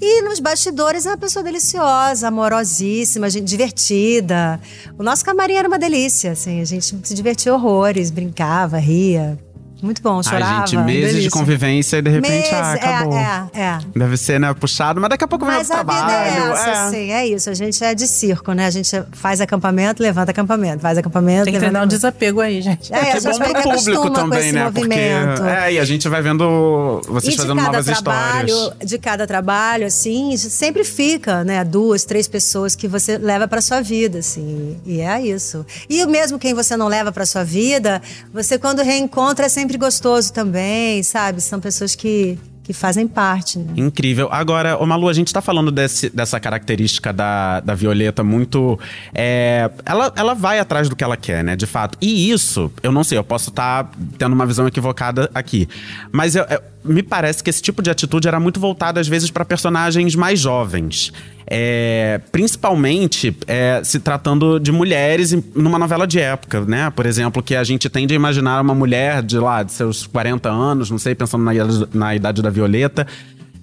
E nos bastidores é uma pessoa deliciosa, amorosíssima, gente divertida. O nosso camarim era uma delícia, assim. A gente se divertia horrores, brincava, ria. Muito bom, chorava. Ai, gente, meses de delícia. convivência e de repente, Meses, ah, acabou. É, é, é. Deve ser, né, puxado, mas daqui a pouco vai Mas pro a vida trabalho. é essa, é. assim, é isso. A gente é de circo, né? A gente faz acampamento, levanta acampamento, faz acampamento, Tem que treinar um desapego aí, gente. É, a que gente bom pro que público também, né? movimento. Porque, é, e a gente vai vendo vocês E de fazendo novas trabalho, histórias. de cada trabalho, assim, sempre fica, né, duas, três pessoas que você leva para sua vida, assim, e é isso. E mesmo quem você não leva para sua vida, você quando reencontra é sempre gostoso também, sabe? São pessoas que, que fazem parte, né? Incrível. Agora, ô Malu, a gente tá falando desse- dessa característica da, da Violeta muito. é, ela, ela vai atrás do que ela quer, né? De fato. E isso, eu não sei, eu posso estar tendo uma visão equivocada aqui. Mas eu- eu- me parece que esse tipo de atitude era muito voltada, às vezes, para personagens mais jovens. É, principalmente é, se tratando de mulheres numa novela de época, né? Por exemplo, que a gente tende a imaginar uma mulher de lá, de seus 40 anos, não sei, pensando na, na idade da Violeta.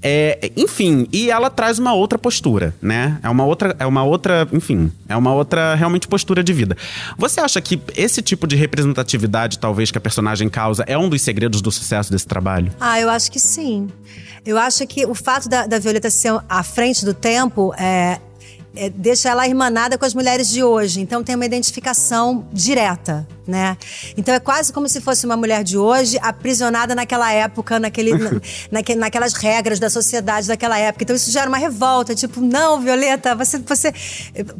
É, enfim, e ela traz uma outra postura, né? É uma outra, é uma outra, enfim, é uma outra realmente postura de vida. Você acha que esse tipo de representatividade, talvez, que a personagem causa, é um dos segredos do sucesso desse trabalho? Ah, eu acho que sim. Eu acho que o fato da, da Violeta ser à frente do tempo é, é, deixa ela irmanada com as mulheres de hoje. Então tem uma identificação direta, né? Então é quase como se fosse uma mulher de hoje aprisionada naquela época, naquele, na- naque- naquelas regras da sociedade daquela época. Então isso gera uma revolta, tipo, não, Violeta, você, você,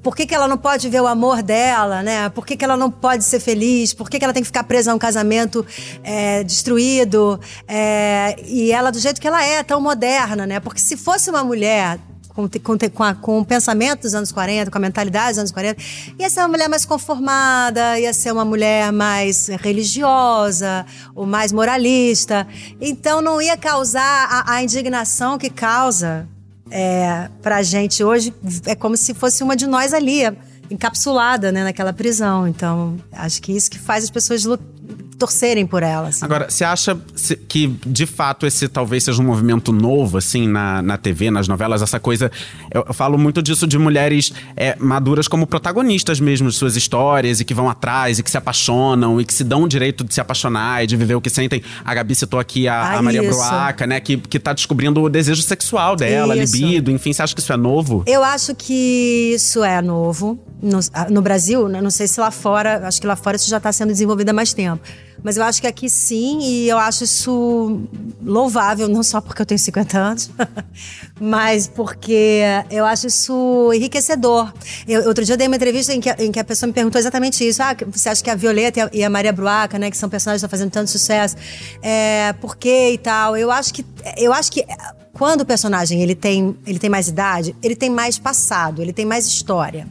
por que, que ela não pode ver o amor dela, né? Por que, que ela não pode ser feliz? Por que, que ela tem que ficar presa a um casamento é, destruído? É, e ela do jeito que ela é, tão moderna, né? Porque se fosse uma mulher com, com, com, a- com o pensamento dos anos 40, com a mentalidade dos anos 40, ia ser uma mulher mais conformada, ia ser uma mulher mais religiosa, ou mais moralista. Então não ia causar a, a indignação que causa é, pra gente hoje é como se fosse uma de nós ali, encapsulada, né, naquela prisão. Então, acho que isso que faz as pessoas lu- torcerem por ela. assim. Agora, você acha que, de fato, esse talvez seja um movimento novo, assim, na, na TV, nas novelas, essa coisa. Eu, eu falo muito disso de mulheres é, maduras como protagonistas mesmo de suas histórias e que vão atrás e que se apaixonam e que se dão o direito de se apaixonar e de viver o que sentem. A Gabi citou aqui a, Ah, a Maria isso. Bruaca, né, que, que tá descobrindo o desejo sexual dela, Isso. libido, enfim. Você acha que isso é novo? Eu acho que isso é novo. No, no Brasil, né, não sei se lá fora, acho que lá fora isso já está sendo desenvolvido há mais tempo. Mas eu acho que aqui sim, e eu acho isso louvável, não só porque eu tenho 50 anos, mas porque eu acho isso enriquecedor. Eu- outro dia eu dei uma entrevista em que, em que a pessoa me perguntou exatamente isso. Ah, você acha que a Violeta e a, Maria Bruaca, né, que são personagens que estão fazendo tanto sucesso, é, por quê e tal? Eu acho que. Eu acho que quando o personagem ele tem, ele tem mais idade, ele tem mais passado, ele tem mais história.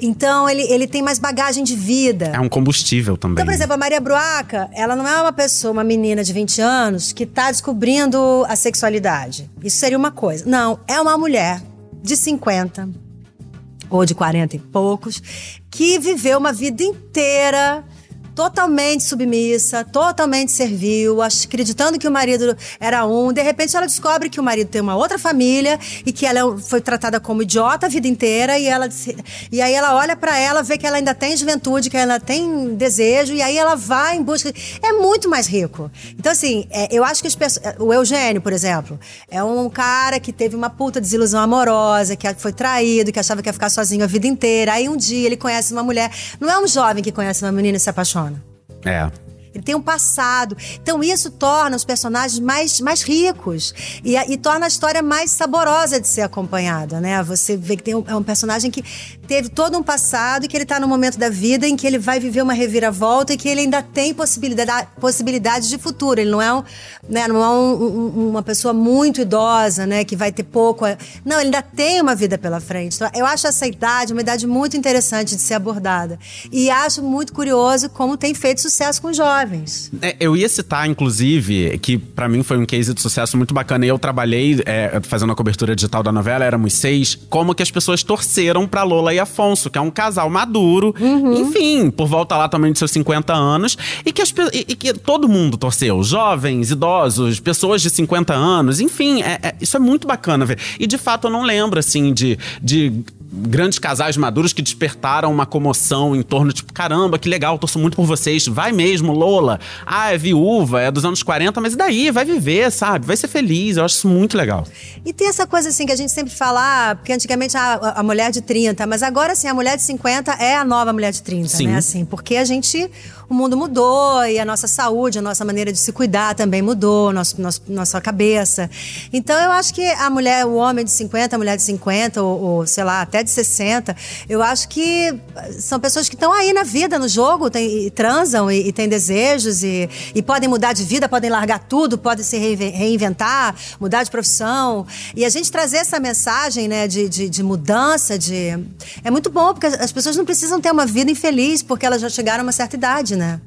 Então, ele, ele tem mais bagagem de vida. É um combustível também. Então, por exemplo, a Maria Bruaca, ela não é uma pessoa, uma menina de 20 anos que tá descobrindo a sexualidade. Isso seria uma coisa. Não, é uma mulher de 50 ou de 40 e poucos que viveu uma vida inteira totalmente submissa, totalmente servil, acreditando que o marido era um. De repente ela descobre que o marido tem uma outra família e que ela é foi tratada como idiota a vida inteira e ela e aí ela olha pra ela, vê que ela ainda tem juventude, que ela tem desejo e aí ela vai em busca. É muito mais rico. Então assim, é, eu acho que as pessoas, o Eugênio, por exemplo, é um cara que teve uma puta desilusão amorosa, que foi traído, que achava que ia ficar sozinho a vida inteira. Aí um dia ele conhece uma mulher, não é um jovem que conhece uma menina e se apaixona. É. Tem um passado. Então isso torna os personagens mais, mais ricos e, e torna a história mais saborosa de ser acompanhada, né? Você vê que tem um, é um personagem que teve todo um passado e que ele tá no momento da vida em que ele vai viver uma reviravolta e que ele ainda tem possibilidade, possibilidades de futuro. Ele não é, um, né, não é um- um- uma pessoa muito idosa, né? Que vai ter pouco. a- Não, ele ainda tem uma vida pela frente. Então, eu acho essa idade uma idade muito interessante de ser abordada. E acho muito curioso como tem feito sucesso com jovens. É, eu ia citar, inclusive, que pra mim foi um case de sucesso muito bacana. E eu trabalhei é, fazendo a cobertura digital da novela, éramos seis, como que as pessoas torceram pra Lola e Afonso, que é um casal maduro, enfim, por volta lá também de seus 50 anos, e que, as e- e que todo mundo torceu. Jovens, idosos, pessoas de 50 anos, enfim, é- é- isso é muito bacana ver. E de fato eu não lembro, assim, de. de grandes casais maduros que despertaram uma comoção em torno, tipo, caramba, que legal, torço muito por vocês. Vai mesmo, Lola. Ah, é viúva, é dos anos 40, mas e daí? Vai viver, sabe? Vai ser feliz. Eu acho isso muito legal. E tem essa coisa assim que a gente sempre fala, ah, porque antigamente a, a mulher de 30, mas agora assim, a mulher de 50 é a nova mulher de 30, Sim. né? Assim, porque a gente, o mundo mudou e a nossa saúde, a nossa maneira de se cuidar também mudou, nosso, nosso- nossa cabeça. Então eu acho que a mulher, o homem de 50, a mulher de 50, ou, ou, sei lá, até de 60, eu acho que são pessoas que estão aí na vida, no jogo, tem- e transam e, e têm desejos e, e podem mudar de vida, podem largar tudo, podem se reinven- reinventar, mudar de profissão. E a gente trazer essa mensagem né, de, de, de mudança, de. É muito bom, porque as pessoas não precisam ter uma vida infeliz porque elas já chegaram a uma certa idade, né?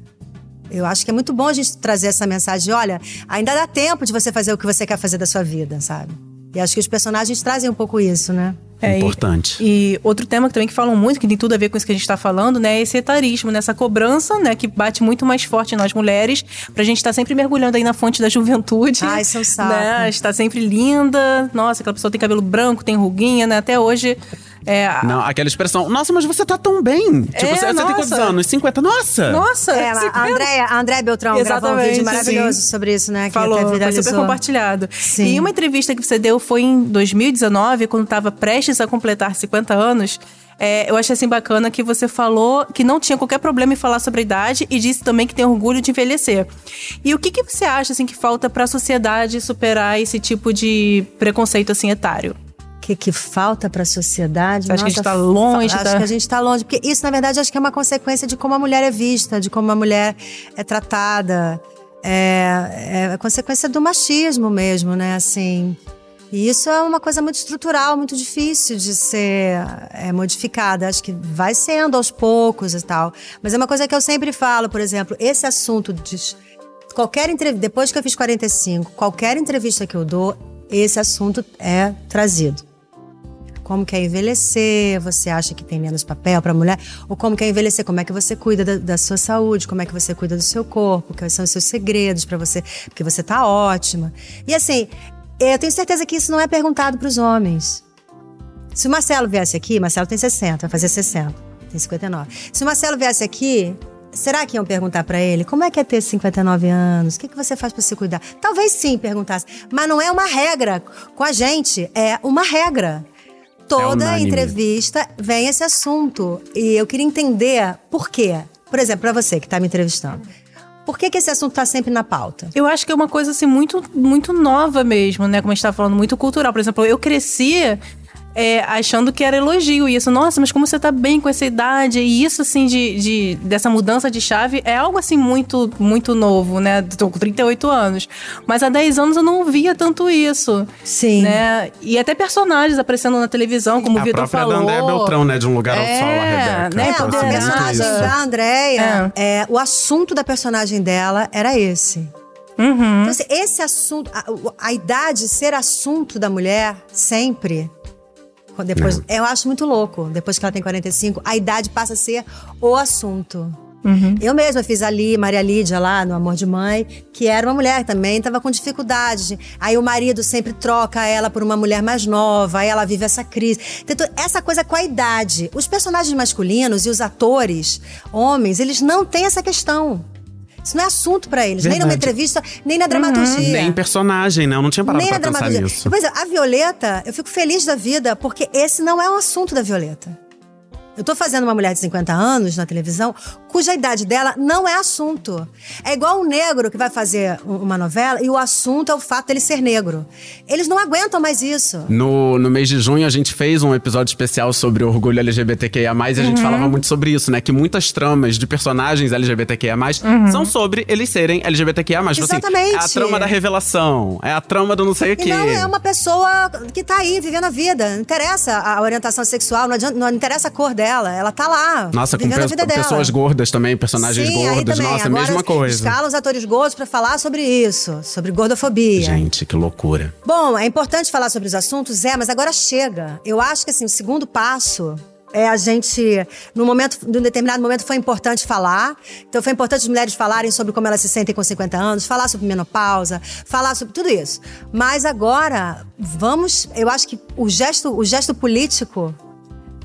Eu acho que é muito bom a gente trazer essa mensagem de, olha, ainda dá tempo de você fazer o que você quer fazer da sua vida, sabe? E acho que os personagens trazem um pouco isso, né? É, e- Importante. E, outro tema que também que falam muito, que tem tudo a ver com isso que a gente está falando, né? É esse etarismo, né? Essa cobrança, né? Que bate muito mais forte nas mulheres, pra gente estar sempre mergulhando aí na fonte da juventude. Ai, isso é um saco. Né? Está sempre linda. Nossa, aquela pessoa tem cabelo branco, tem ruguinha, né? Até hoje. É, Não, aquela expressão, nossa, mas você tá tão bem. Tipo, É, você, você tem quantos anos? 50? Nossa! Nossa! É, você a Andréia, a Andréia Beltrão gravou um Exatamente, vídeo maravilhoso sim. sobre isso, né? Que Falou, até foi super compartilhado. Sim. E uma entrevista que você deu foi em 2019, quando estava prestes a completar 50 anos. É, eu achei assim bacana que você falou que não tinha qualquer problema em falar sobre a idade e disse também que tem orgulho de envelhecer. E o que, que você acha assim que falta para a sociedade superar esse tipo de preconceito assim etário? O que, que falta para a sociedade? Você acha que a gente Nossa, tá longe Acho que a gente está longe. Porque isso, na verdade, acho que é uma consequência de como a mulher é vista, de como a mulher é tratada. É, é consequência do machismo mesmo, né? Assim. E isso é uma coisa muito estrutural, muito difícil de ser é, modificada. Acho que vai sendo aos poucos e tal. Mas é uma coisa que eu sempre falo, por exemplo, esse assunto de qualquer entrevista, depois que eu fiz 45, qualquer entrevista que eu dou, esse assunto é trazido. Como que é envelhecer? Você acha que tem menos papel para mulher? Ou como que é envelhecer? Como é que você cuida da, da sua saúde? Como é que você cuida do seu corpo? Quais são os seus segredos para você? Porque você tá ótima. E assim, eu tenho certeza que isso não é perguntado para os homens. Se o Marcelo viesse aqui, Marcelo tem 60, vai fazer 60, tem 59. Se o Marcelo viesse aqui, será que iam perguntar para ele como é que é ter 59 anos? O que, que você faz para se cuidar? Talvez sim perguntasse, mas não é uma regra com a gente, é uma regra. Toda unânime. entrevista vem esse assunto e eu queria entender por quê. Por exemplo, para você que está me entrevistando, por que, que esse assunto está sempre na pauta? Eu acho que é uma coisa assim muito, muito nova mesmo, né? Como a gente tá falando, muito cultural. Por exemplo, eu cresci é, achando que era elogio isso. Nossa, mas como você tá bem com essa idade? E isso, assim, de, de- dessa mudança de chave é algo, assim, muito, muito novo, né? Tô com 38 anos. Mas há 10 anos eu não via tanto isso. Sim. Né? E até personagens aparecendo na televisão, como o a Vitor própria falou. André Beltrão, né? De um lugar ao É, sol, a Rebeca. né, É, Então, o assim, muito personagem isso. da Andréia, é, o assunto da personagem dela era esse. Uhum. Então, assim, esse assunto, a, o- a idade ser assunto da mulher sempre. Depois, Eu acho muito louco. Depois que ela tem 45, a idade passa a ser o assunto. Eu mesma fiz ali, Maria Lídia, lá no Amor de Mãe, que era uma mulher que também estava com dificuldade. Aí o marido sempre troca ela por uma mulher mais nova, aí ela vive essa crise. Então, essa coisa com a idade. Os personagens masculinos e os atores, homens, eles não têm essa questão. Isso não é assunto pra eles, nem numa Verdade. entrevista, nem na dramaturgia. Nem personagem? Eu não tinha parado Nem pra na pensar dramaturgia. nisso. Pois é, a Violeta, eu fico feliz da vida, porque esse não é um assunto da Violeta. Eu tô fazendo uma mulher de 50 anos na televisão, cuja idade dela não é assunto. É igual um negro que vai fazer um- uma novela e o assunto é o fato dele ser negro. Eles não aguentam mais isso. No, no mês de junho, a gente fez um episódio especial sobre orgulho LGBTQIA+, e a gente Uhum. falava muito sobre isso, né? Que muitas tramas de personagens LGBTQIA+, são sobre eles serem LGBTQIA+. Tipo assim, Exatamente. é a trama da revelação, é a trama do não sei o quê. não é uma pessoa que tá aí vivendo a vida. Não interessa a orientação sexual, não, adianta- não interessa a cor dela. Ela tá lá, Nossa, com vivendo a pe- vida dela. pessoas gordas também, personagens Sim, gordos. Nossa, Agora, mesma coisa. Escala os atores gordos pra falar sobre isso, sobre gordofobia. Gente, que loucura. Bom, é importante falar sobre os assuntos, é, mas agora chega. Eu acho que assim, o segundo passo é a gente, no momento, num determinado momento foi importante falar. Então foi importante as mulheres falarem sobre como elas se sentem com 50 anos, falar sobre menopausa, falar sobre tudo isso. Mas agora, vamos, eu acho que o gesto, o gesto político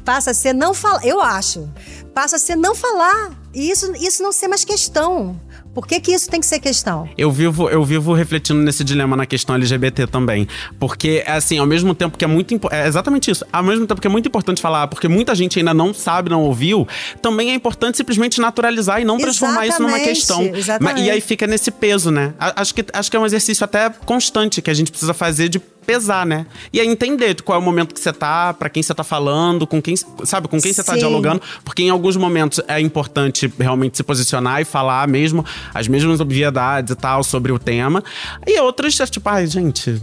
passa a ser não falar, eu acho, passa a ser não falar. E isso, isso não ser mais questão. Por que, que isso tem que ser questão? Eu vivo, eu vivo refletindo nesse dilema na questão LGBT também. Porque, assim, ao mesmo tempo que é muito É exatamente isso. Ao mesmo tempo que é muito importante falar, porque muita gente ainda não sabe, não ouviu, também é importante simplesmente naturalizar e não transformar isso numa Exatamente, questão. exatamente. E aí fica nesse peso, né? Acho que, acho que é um exercício até constante que a gente precisa fazer de pesar, né? E aí entender qual é o momento que você tá, pra quem você tá falando, com quem, sabe, com quem você tá dialogando, porque em alguns momentos é importante realmente se posicionar e falar mesmo as mesmas obviedades e tal sobre o tema. E outras, é tipo, ai, gente.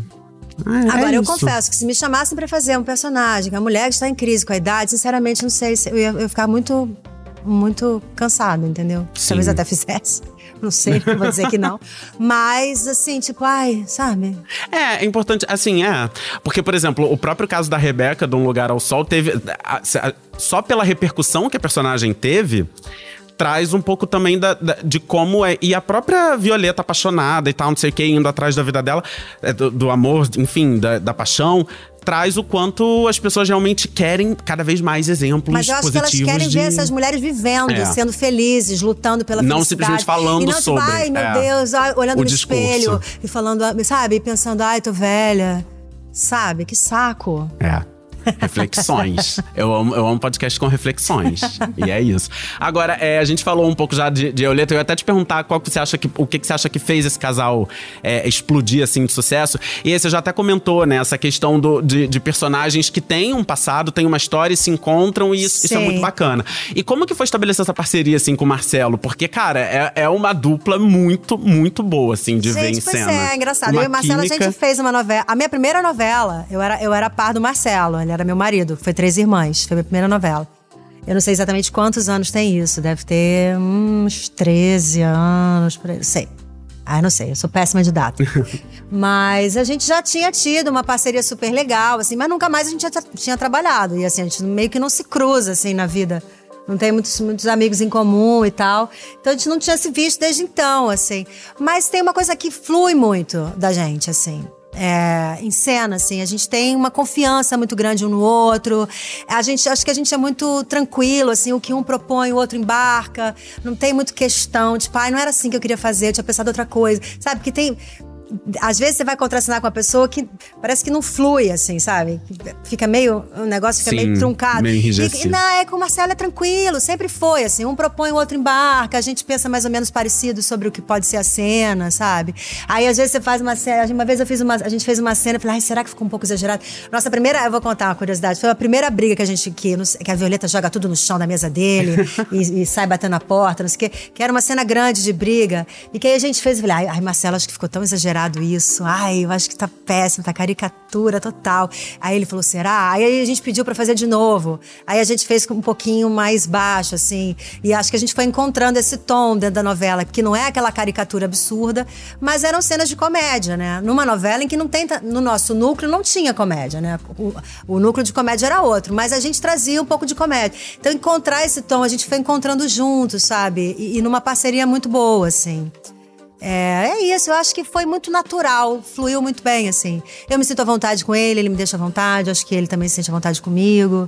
é- é Agora, eu isso. confesso que se me chamassem pra fazer um personagem, a mulher que está em crise com a idade, sinceramente, não sei se eu ia, eu ia ficar muito, muito cansado, entendeu? Sim. Talvez até fizesse. Não sei, não vou dizer que não. Mas, assim, tipo, ai, sabe? É, é importante, assim, é. Porque, por exemplo, o próprio caso da Rebeca, de Um Lugar ao Sol, teve. a- a- só pela repercussão que a personagem teve. Traz um pouco também da, da- de como é. E a própria Violeta apaixonada e tal, não sei o que, indo atrás da vida dela, é, do, do amor, enfim, da, da paixão, traz o quanto as pessoas realmente querem cada vez mais exemplos Mas eu acho que elas positivos querem de... ver essas mulheres vivendo, É. sendo felizes, lutando pela Não felicidade. simplesmente falando e não, tipo, sobre, ai, meu é. Deus, ai, olhando O no discurso. espelho e falando, sabe? Pensando, ai, tô velha. Sabe? Que saco. É. Reflexões. eu, amo, eu amo podcast com reflexões. e é isso. Agora, é, a gente falou um pouco já de, de Euleta. Eu ia até te perguntar qual que você acha que, o que, que você acha que fez esse casal é, explodir assim de sucesso. E aí você já até comentou, né? Essa questão do, de, de personagens que têm um passado, têm uma história e se encontram. E isso, isso é muito bacana. E como que foi estabelecer essa parceria assim com o Marcelo? Porque, cara, é, é uma dupla muito, muito boa, assim, de ver em Gente, pois cena. é, é engraçado. Uma eu e o Marcelo, a química- gente fez uma novela. A minha primeira novela, eu era, eu era par do Marcelo, ele era meu marido, foi Três Irmãs, foi a minha primeira novela. Eu não sei exatamente quantos anos tem isso, deve ter uns 13 anos, por aí, não sei. Ah, não sei, eu sou péssima de data. mas a gente já tinha tido uma parceria super legal, assim, mas nunca mais a gente já tinha trabalhado. E assim, a gente meio que não se cruza, assim, na vida. Não tem muitos, muitos amigos em comum e tal. Então a gente não tinha se visto desde então, assim. Mas tem uma coisa que flui muito da gente, assim. É, em cena, assim, a gente tem uma confiança muito grande um no outro. A gente, acho que a gente é muito tranquilo, assim, o que um propõe, o outro embarca. Não tem muito questão, tipo, ai, não era assim que eu queria fazer, eu tinha pensado outra coisa. Sabe, que tem. Às vezes você vai contracenar com uma pessoa que parece que não flui, assim, sabe? Fica meio. O negócio fica Sim, meio truncado. meio E- enrijecido. e, não, é com o Marcelo é tranquilo, sempre foi, assim. Um propõe, o outro embarca, a gente pensa mais ou menos parecido sobre o que pode ser a cena, sabe? Aí às vezes você faz uma cena. Uma vez eu fiz uma. A gente fez uma cena e falei, ai, será que ficou um pouco exagerado? Nossa primeira. Eu vou contar uma curiosidade. Foi a primeira briga que a gente. Que, que a Violeta joga tudo no chão da mesa dele e, e sai batendo na porta, não sei o quê. Que era uma cena grande de briga. E que aí a gente fez. Eu falei, ai, Marcelo, acho que ficou tão exagerado isso. Ai, eu acho que tá péssimo, tá caricatura total. Aí ele falou, será? Aí a gente pediu pra fazer de novo. Aí a gente fez um pouquinho mais baixo, assim. E acho que a gente foi encontrando esse tom dentro da novela, que não é aquela caricatura absurda, mas eram cenas de comédia, né? Numa novela em que não tem. No nosso núcleo não tinha comédia, né? O, o núcleo de comédia era outro, mas a gente trazia um pouco de comédia. Então, encontrar esse tom, a gente foi encontrando juntos, sabe? E, e numa parceria muito boa, assim. É, é isso, eu acho que foi muito natural, fluiu muito bem, assim. Eu me sinto à vontade com ele, ele me deixa à vontade, acho que ele também se sente à vontade comigo.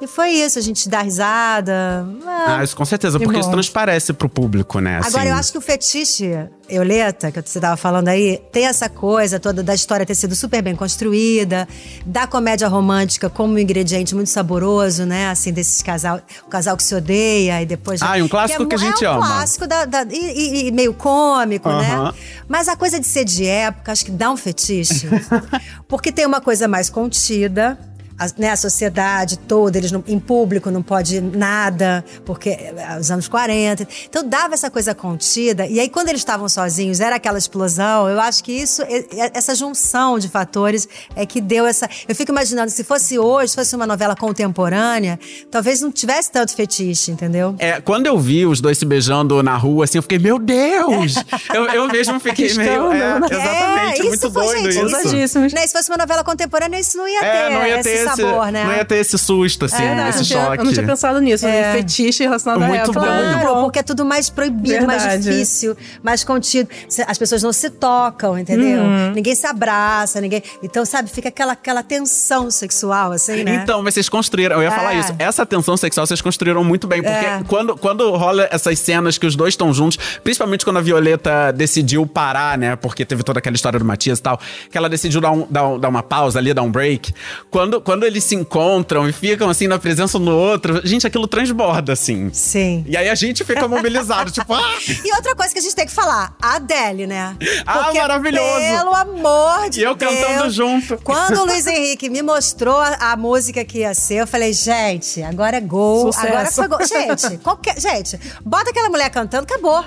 E foi isso, a gente dá risada. Ah, isso com certeza, Que porque bom. isso transparece pro público, né? Agora, assim. eu acho que o fetiche, Euleta, que você tava falando aí, tem essa coisa toda da história ter sido super bem construída, da comédia romântica como um ingrediente muito saboroso, né? Assim, desses casal, o casal que se odeia e depois. Ah, e um clássico é, que a gente é um ama. clássico da, da- e, e- meio cômico, né? Mas a coisa de ser de época, acho que dá um fetiche. porque tem uma coisa mais contida. A, né, a sociedade toda, eles não- em público não pode nada, porque é, os anos 40. Então dava essa coisa contida. E aí, quando eles estavam sozinhos, era aquela explosão. Eu acho que isso, é- é- essa junção de fatores é que deu essa. Eu fico imaginando, se fosse hoje, se fosse uma novela contemporânea, talvez não tivesse tanto fetiche, entendeu? É, quando eu vi os dois se beijando na rua, assim, eu fiquei, meu Deus! eu, eu mesmo fiquei Que meio. É, né? exatamente, É, muito isso foi, doido gente, isso. Ousadíssimos. Né, se fosse uma novela contemporânea, isso não ia ter, É, não ia ter esse sabor, né? não ia ter esse susto, assim, É, esse tinha- choque. eu não tinha pensado nisso, É. né? Fetiche relacionado a Muito época. bom. Muito Claro, bom. porque é tudo mais proibido, mais Verdade. difícil, mais contido. As pessoas não se tocam, entendeu? Uhum. Ninguém se abraça, ninguém. Então, sabe, fica aquela, aquela tensão sexual, assim, né? Então, mas vocês construíram, eu ia falar É. isso. Essa tensão sexual vocês construíram muito bem, porque É. quando, quando rola essas cenas que os dois estão juntos, principalmente quando a Violeta decidiu parar, né? Porque teve toda aquela história do Matias e tal, que ela decidiu dar, um- dar, um- dar uma pausa ali, dar um break. Quando, quando eles se encontram e ficam assim na presença um do outro, gente, aquilo transborda, assim. Sim. E aí a gente fica mobilizado, tipo, ah! E outra coisa que a gente tem que falar, a Adele, né? Ah, Porque, maravilhoso. Pelo amor de E eu Deus. cantando junto. Quando o Luiz Henrique me mostrou a, a música que ia ser, eu falei, gente, agora é gol. Sucesso. Agora foi gol. Gente, qualquer, gente, bota aquela mulher cantando, acabou.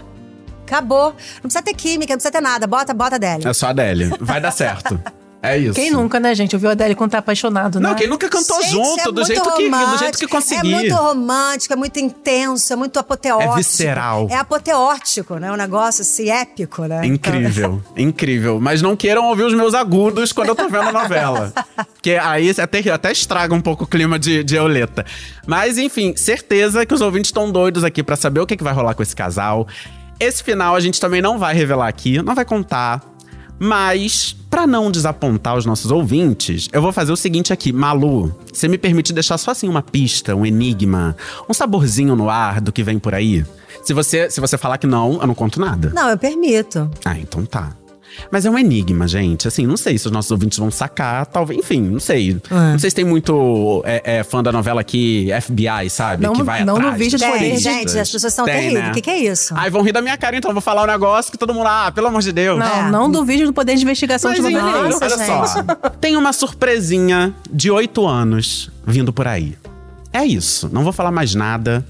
Acabou. Não precisa ter química, não precisa ter nada. Bota, bota a Adele. É só a Adele. Vai dar certo. É isso. Quem nunca, né, gente? Ouviu a Adele quando tá apaixonado, né? Não, quem nunca cantou Gente, junto, é do, muito jeito que, do jeito romântico, que conseguir. É muito romântico, é muito intenso, é muito apoteótico. É visceral. É apoteótico, né? Um negócio assim, épico, né? É Incrível, incrível. Mas não queiram ouvir os meus agudos quando eu tô vendo a novela. Porque aí até, até estraga um pouco o clima de, de Euleta. Mas, enfim, certeza que os ouvintes estão doidos aqui pra saber o que, que vai rolar com esse casal. Esse final a gente também não vai revelar aqui, não vai contar. Mas, pra não desapontar os nossos ouvintes, eu vou fazer o seguinte aqui. Malu, você me permite deixar só assim uma pista, um enigma, um saborzinho no ar do que vem por aí? Se você, se você falar que não, eu não conto nada. Não, eu permito. Ah, então tá. Mas é um enigma, gente. Assim, não sei se os nossos ouvintes vão sacar, talvez. Enfim, não sei. É. Não sei se tem muito é, é, fã da novela aqui, FBI, sabe? Não- que vai não no atrás vídeo Tem, Poder artistas. gente, as pessoas são terríveis. né? O que, que é isso? Ai, vão rir da minha cara, então eu vou falar um negócio que todo mundo, ah, pelo amor de Deus. Não, É. não duvide do poder de investigação Mas de. Nossa, olha só. Tem uma surpresinha de oito anos vindo por aí. É isso. Não vou falar mais nada.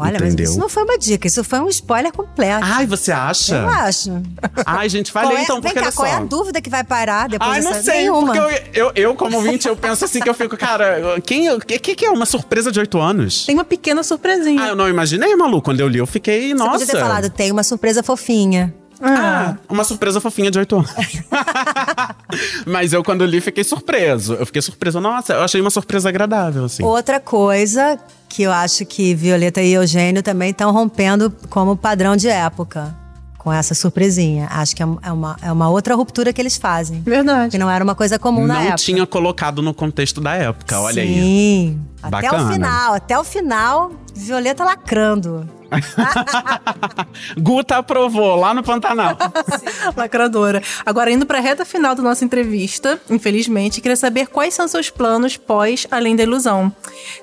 Olha, entendeu? mas isso não foi uma dica, isso foi um spoiler completo. Ai, você acha? Eu acho. Ai, gente, falei é- então, Vem porque cá, olha qual é a dúvida que vai parar depois Ai, não dessa? sei, Nenhuma. porque eu, eu, eu, como ouvinte, eu penso assim que eu fico, cara, quem, o que, que é uma surpresa de oito anos? Tem uma pequena surpresinha. Ah, eu não imaginei, Malu. Quando eu li, eu fiquei, Você nossa. podia ter falado, tem uma surpresa fofinha. Ah, uma surpresa fofinha de 8 anos. Mas eu, quando li, fiquei surpreso. Eu fiquei surpreso. Nossa, eu achei uma surpresa agradável, assim. Outra coisa que eu acho que Violeta e Eugênio também estão rompendo como padrão de época. Com essa surpresinha. Acho que é é uma, é uma outra ruptura que eles fazem. Verdade. Que não era uma coisa comum na Não época. tinha colocado no contexto da época, olha aí. Sim. Até Bacana. o final, até o final, Violeta lacrando. Guta aprovou lá no Pantanal. Lacradora. Agora, indo pra reta final da nossa entrevista, infelizmente, queria saber quais são seus planos pós Além da Ilusão.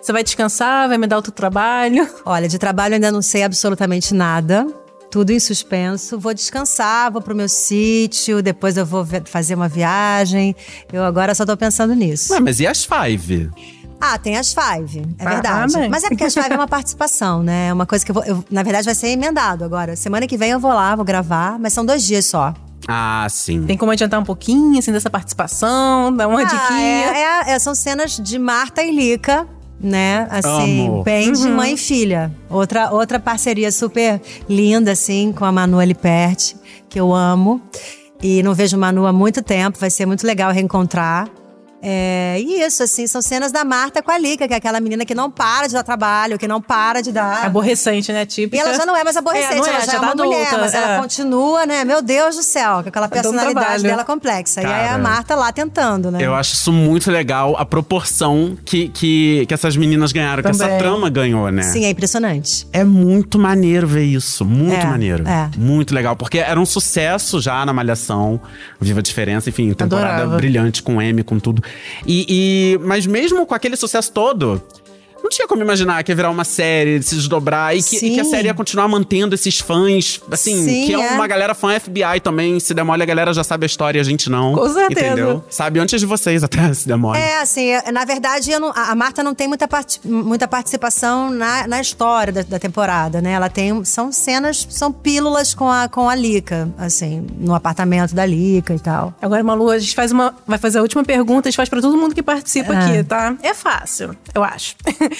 Você vai descansar? Vai me dar outro trabalho? Olha, de trabalho ainda não sei absolutamente nada. Tudo em suspenso. Vou descansar, vou pro meu sítio, depois eu vou fazer uma viagem. Eu agora só tô pensando nisso. Ué, mas e as five? Ah, tem as Five, é Ah, verdade. bem. Mas é porque as Five é uma participação, né? É uma coisa que eu vou. eu- na verdade, vai ser emendado agora. Semana que vem eu vou lá, vou gravar, mas são dois dias só. Ah, sim. Tem como adiantar um pouquinho, assim, dessa participação? Dar uma Ah, diquinha? é- é- é- são cenas de Marta e Lica, né? Assim, Amo. bem de mãe e filha. Outra, outra parceria super linda, assim, com a Manu Liperti, que eu amo. E não vejo Manu há muito tempo, vai ser muito legal reencontrar. É, e isso, assim, são cenas da Marta com a Lica, que é aquela menina que não para de dar trabalho, que não para de dar. Aborrecente, né? Típica. E ela já não é mais aborrecente, É, não é, ela já, já é tá uma mulher, adulta, mas é. ela continua, né? Meu Deus do céu, com aquela Tá personalidade dela complexa. e aí a Cara. Marta lá tentando, né? Eu acho isso muito legal, a proporção que, que, que essas meninas ganharam, que essa Também. trama ganhou, né? Sim, é impressionante. É muito maneiro ver isso. Muito É, maneiro. é. Muito legal. Porque era um sucesso já na Malhação. Viva a Diferença, enfim, temporada Adorava. brilhante com M, com tudo. E, e- mas mesmo com aquele sucesso todo. Não tinha como imaginar que ia virar uma série, se desdobrar e que, e que a série ia continuar mantendo esses fãs. Assim, Sim, que é, é. uma galera fã FBI também. Se demole, a galera já sabe a história e a gente não. Com certeza. Entendeu? Sabe antes de vocês até, se demole. É, assim, é, na verdade, eu não- a Marta não tem muita, parti- muita participação na, na história da, da temporada, né? Ela tem. São cenas, são pílulas com a, com a Lica, assim, no apartamento da Lica e tal. Agora, Malu, a gente faz uma, vai fazer a última pergunta, a gente faz pra todo mundo que participa Ah. aqui, tá? É fácil, eu acho.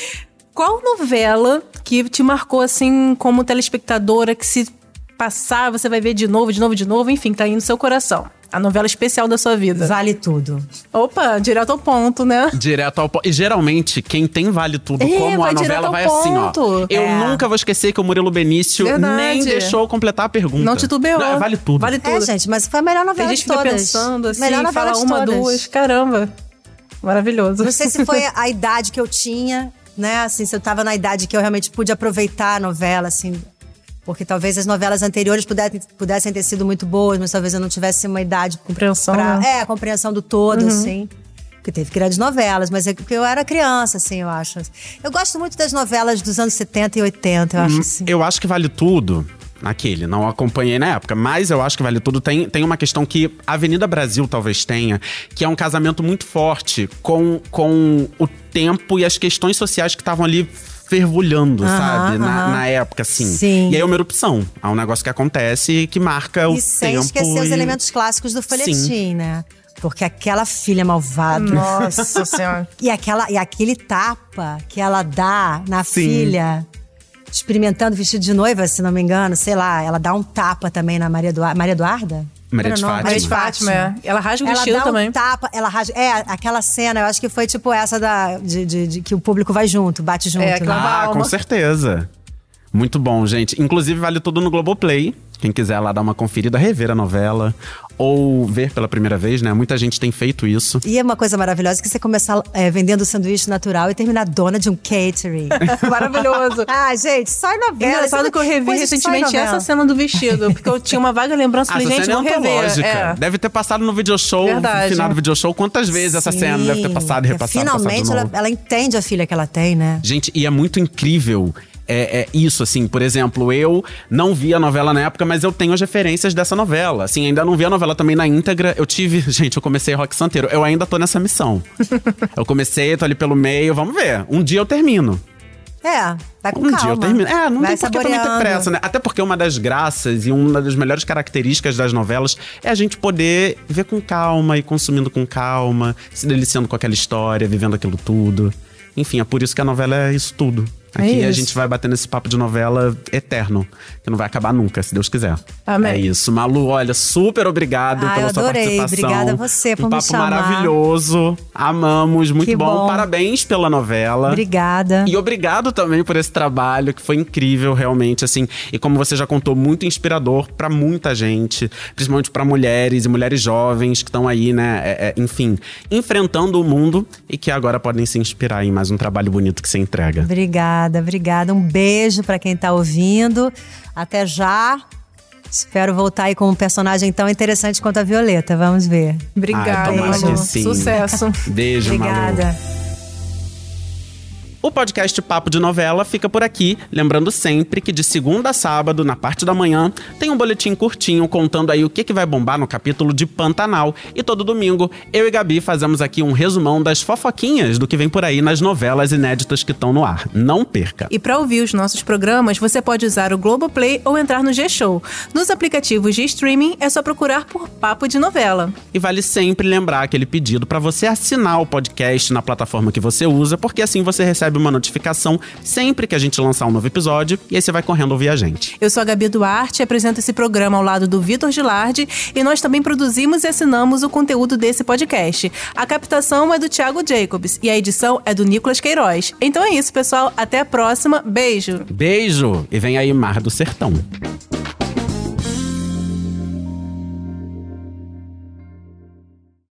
Qual novela que te marcou, assim, como telespectadora, que se passar, você vai ver de novo, de novo, de novo, enfim, tá aí no seu coração? A novela especial da sua vida. Vale tudo. Opa, direto ao ponto, né? Direto ao ponto. E geralmente, quem tem Vale Tudo, É, como a novela, vai assim, ó. ponto. Eu É. nunca vou esquecer que o Murilo Benício Verdade. nem deixou completar a pergunta. Não titubeou. Não, vale tudo. Vale tudo. É, gente, mas foi a melhor Tem novela gente de fica todas. pensando assim, melhor novela fala de uma, todas. duas. Caramba. Maravilhoso. Não sei se foi a idade que eu tinha, né? Assim, se eu tava na idade que eu realmente pude aproveitar a novela, assim. Porque talvez as novelas anteriores pudessem, pudessem ter sido muito boas, mas talvez eu não tivesse uma idade Compreensão, pra- né? É, a compreensão do todo, assim. Porque teve grandes novelas, mas é porque eu era criança, assim, eu acho. Eu gosto muito das novelas dos anos 70 e 80, eu acho assim. Eu acho que Vale Tudo, aquele, não acompanhei na época, mas eu acho que Vale Tudo tem, tem uma questão que a Avenida Brasil talvez tenha, que é um casamento muito forte com, com o tempo e as questões sociais que estavam ali fervulhando, Aham, sabe? Na, na época, assim. Sim. E aí é uma erupção. É um negócio que acontece e que marca o E sem tempo. esquecer os e- elementos clássicos do folhetim, Sim. né? Porque aquela filha malvada. Nossa Senhora. E, aquela, e aquele tapa que ela dá na Sim. filha, experimentando vestido de noiva, se não me engano, sei lá, ela dá um tapa também na Maria, Eduarda. Maria Eduarda? Maria de? Fátima. Maria de Fátima, é. Ela rasga o Ela vestido dá também. um tapa, ela rasga. É, aquela cena, eu acho que foi tipo essa da, de, de- de que o público vai junto, bate junto. É, né? Ah, com certeza. Muito bom, gente. Inclusive, vale tudo no Globoplay. Quem quiser lá dar uma conferida, rever a novela. Ou ver pela primeira vez, né? Muita gente tem feito isso. E é uma coisa maravilhosa que você começar é, vendendo sanduíche natural e terminar dona de um catering. Maravilhoso. ah, gente, só em novela. Engraçado que eu revi recentemente essa cena do vestido, porque eu tinha uma vaga lembrança, Ah, falei, gente, é rever. antológica. É. Deve ter passado no video show, Verdade. no final do video show. Quantas vezes essa cena deve ter passado e Sim, repassado, Finalmente passado ela, ela entende a filha que ela tem, né? Gente, e é muito incrível é, é isso, assim. Por exemplo, eu não vi a novela na época, mas eu tenho as referências dessa novela. Assim, ainda não vi a novela também na íntegra. Eu tive. Gente, eu comecei Rock Santeiro. Eu ainda tô nessa missão. eu comecei, tô ali pelo meio. Vamos ver. Um dia eu termino. É, vai com Um calma. dia eu termino. É, não vai tem por que também ter pressa, né? Até porque uma das graças e uma das melhores características das novelas é a gente poder ver com calma e consumindo com calma, se deliciando com aquela história, vivendo aquilo tudo. Enfim, é por isso que a novela é isso tudo. Aqui a isso. gente vai batendo esse papo de novela eterno, que não vai acabar nunca, se Deus quiser. Amém. É isso. Malu, olha, super obrigado Ah, pela eu sua adorei. participação. Obrigada a você por um papo maravilhoso. Amamos, muito bom. bom. Parabéns pela novela. Obrigada. E obrigado também por esse trabalho, que foi incrível, realmente, assim. E como você já contou, muito inspirador pra muita gente, principalmente pra mulheres e mulheres jovens que estão aí, né, é, é, enfim, enfrentando o mundo e que agora podem se inspirar em mais um trabalho bonito que você entrega. Obrigada, obrigada. Um beijo pra quem tá ouvindo. Até já. Espero voltar aí com um personagem tão interessante quanto a Violeta. Vamos ver. Obrigada, Ai, Malu. Sucesso. Beijo, Malu. O podcast Papo de Novela fica por aqui, lembrando sempre que de segunda a sábado, na parte da manhã, tem um boletim curtinho contando aí o que, que vai bombar no capítulo de Pantanal. E todo domingo, eu e Gabi fazemos aqui um resumão das fofoquinhas do que vem por aí nas novelas inéditas que estão no ar. Não perca! E para ouvir os nossos programas, você pode usar o Globoplay ou entrar no G-Show. Nos aplicativos de streaming, é só procurar por Papo de Novela. E vale sempre lembrar aquele pedido para você assinar o podcast na plataforma que você usa, porque assim você recebe uma notificação sempre que a gente lançar um novo episódio e aí você vai correndo ouvir a gente. Eu sou a Gabi Duarte apresento esse programa ao lado do Vitor Gilardi e nós também produzimos e assinamos o conteúdo desse podcast. A captação é do Thiago Jacobs e a edição é do Nicolas Queiroz. Então é isso, pessoal. Até a próxima. Beijo! Beijo e vem aí Mar do Sertão.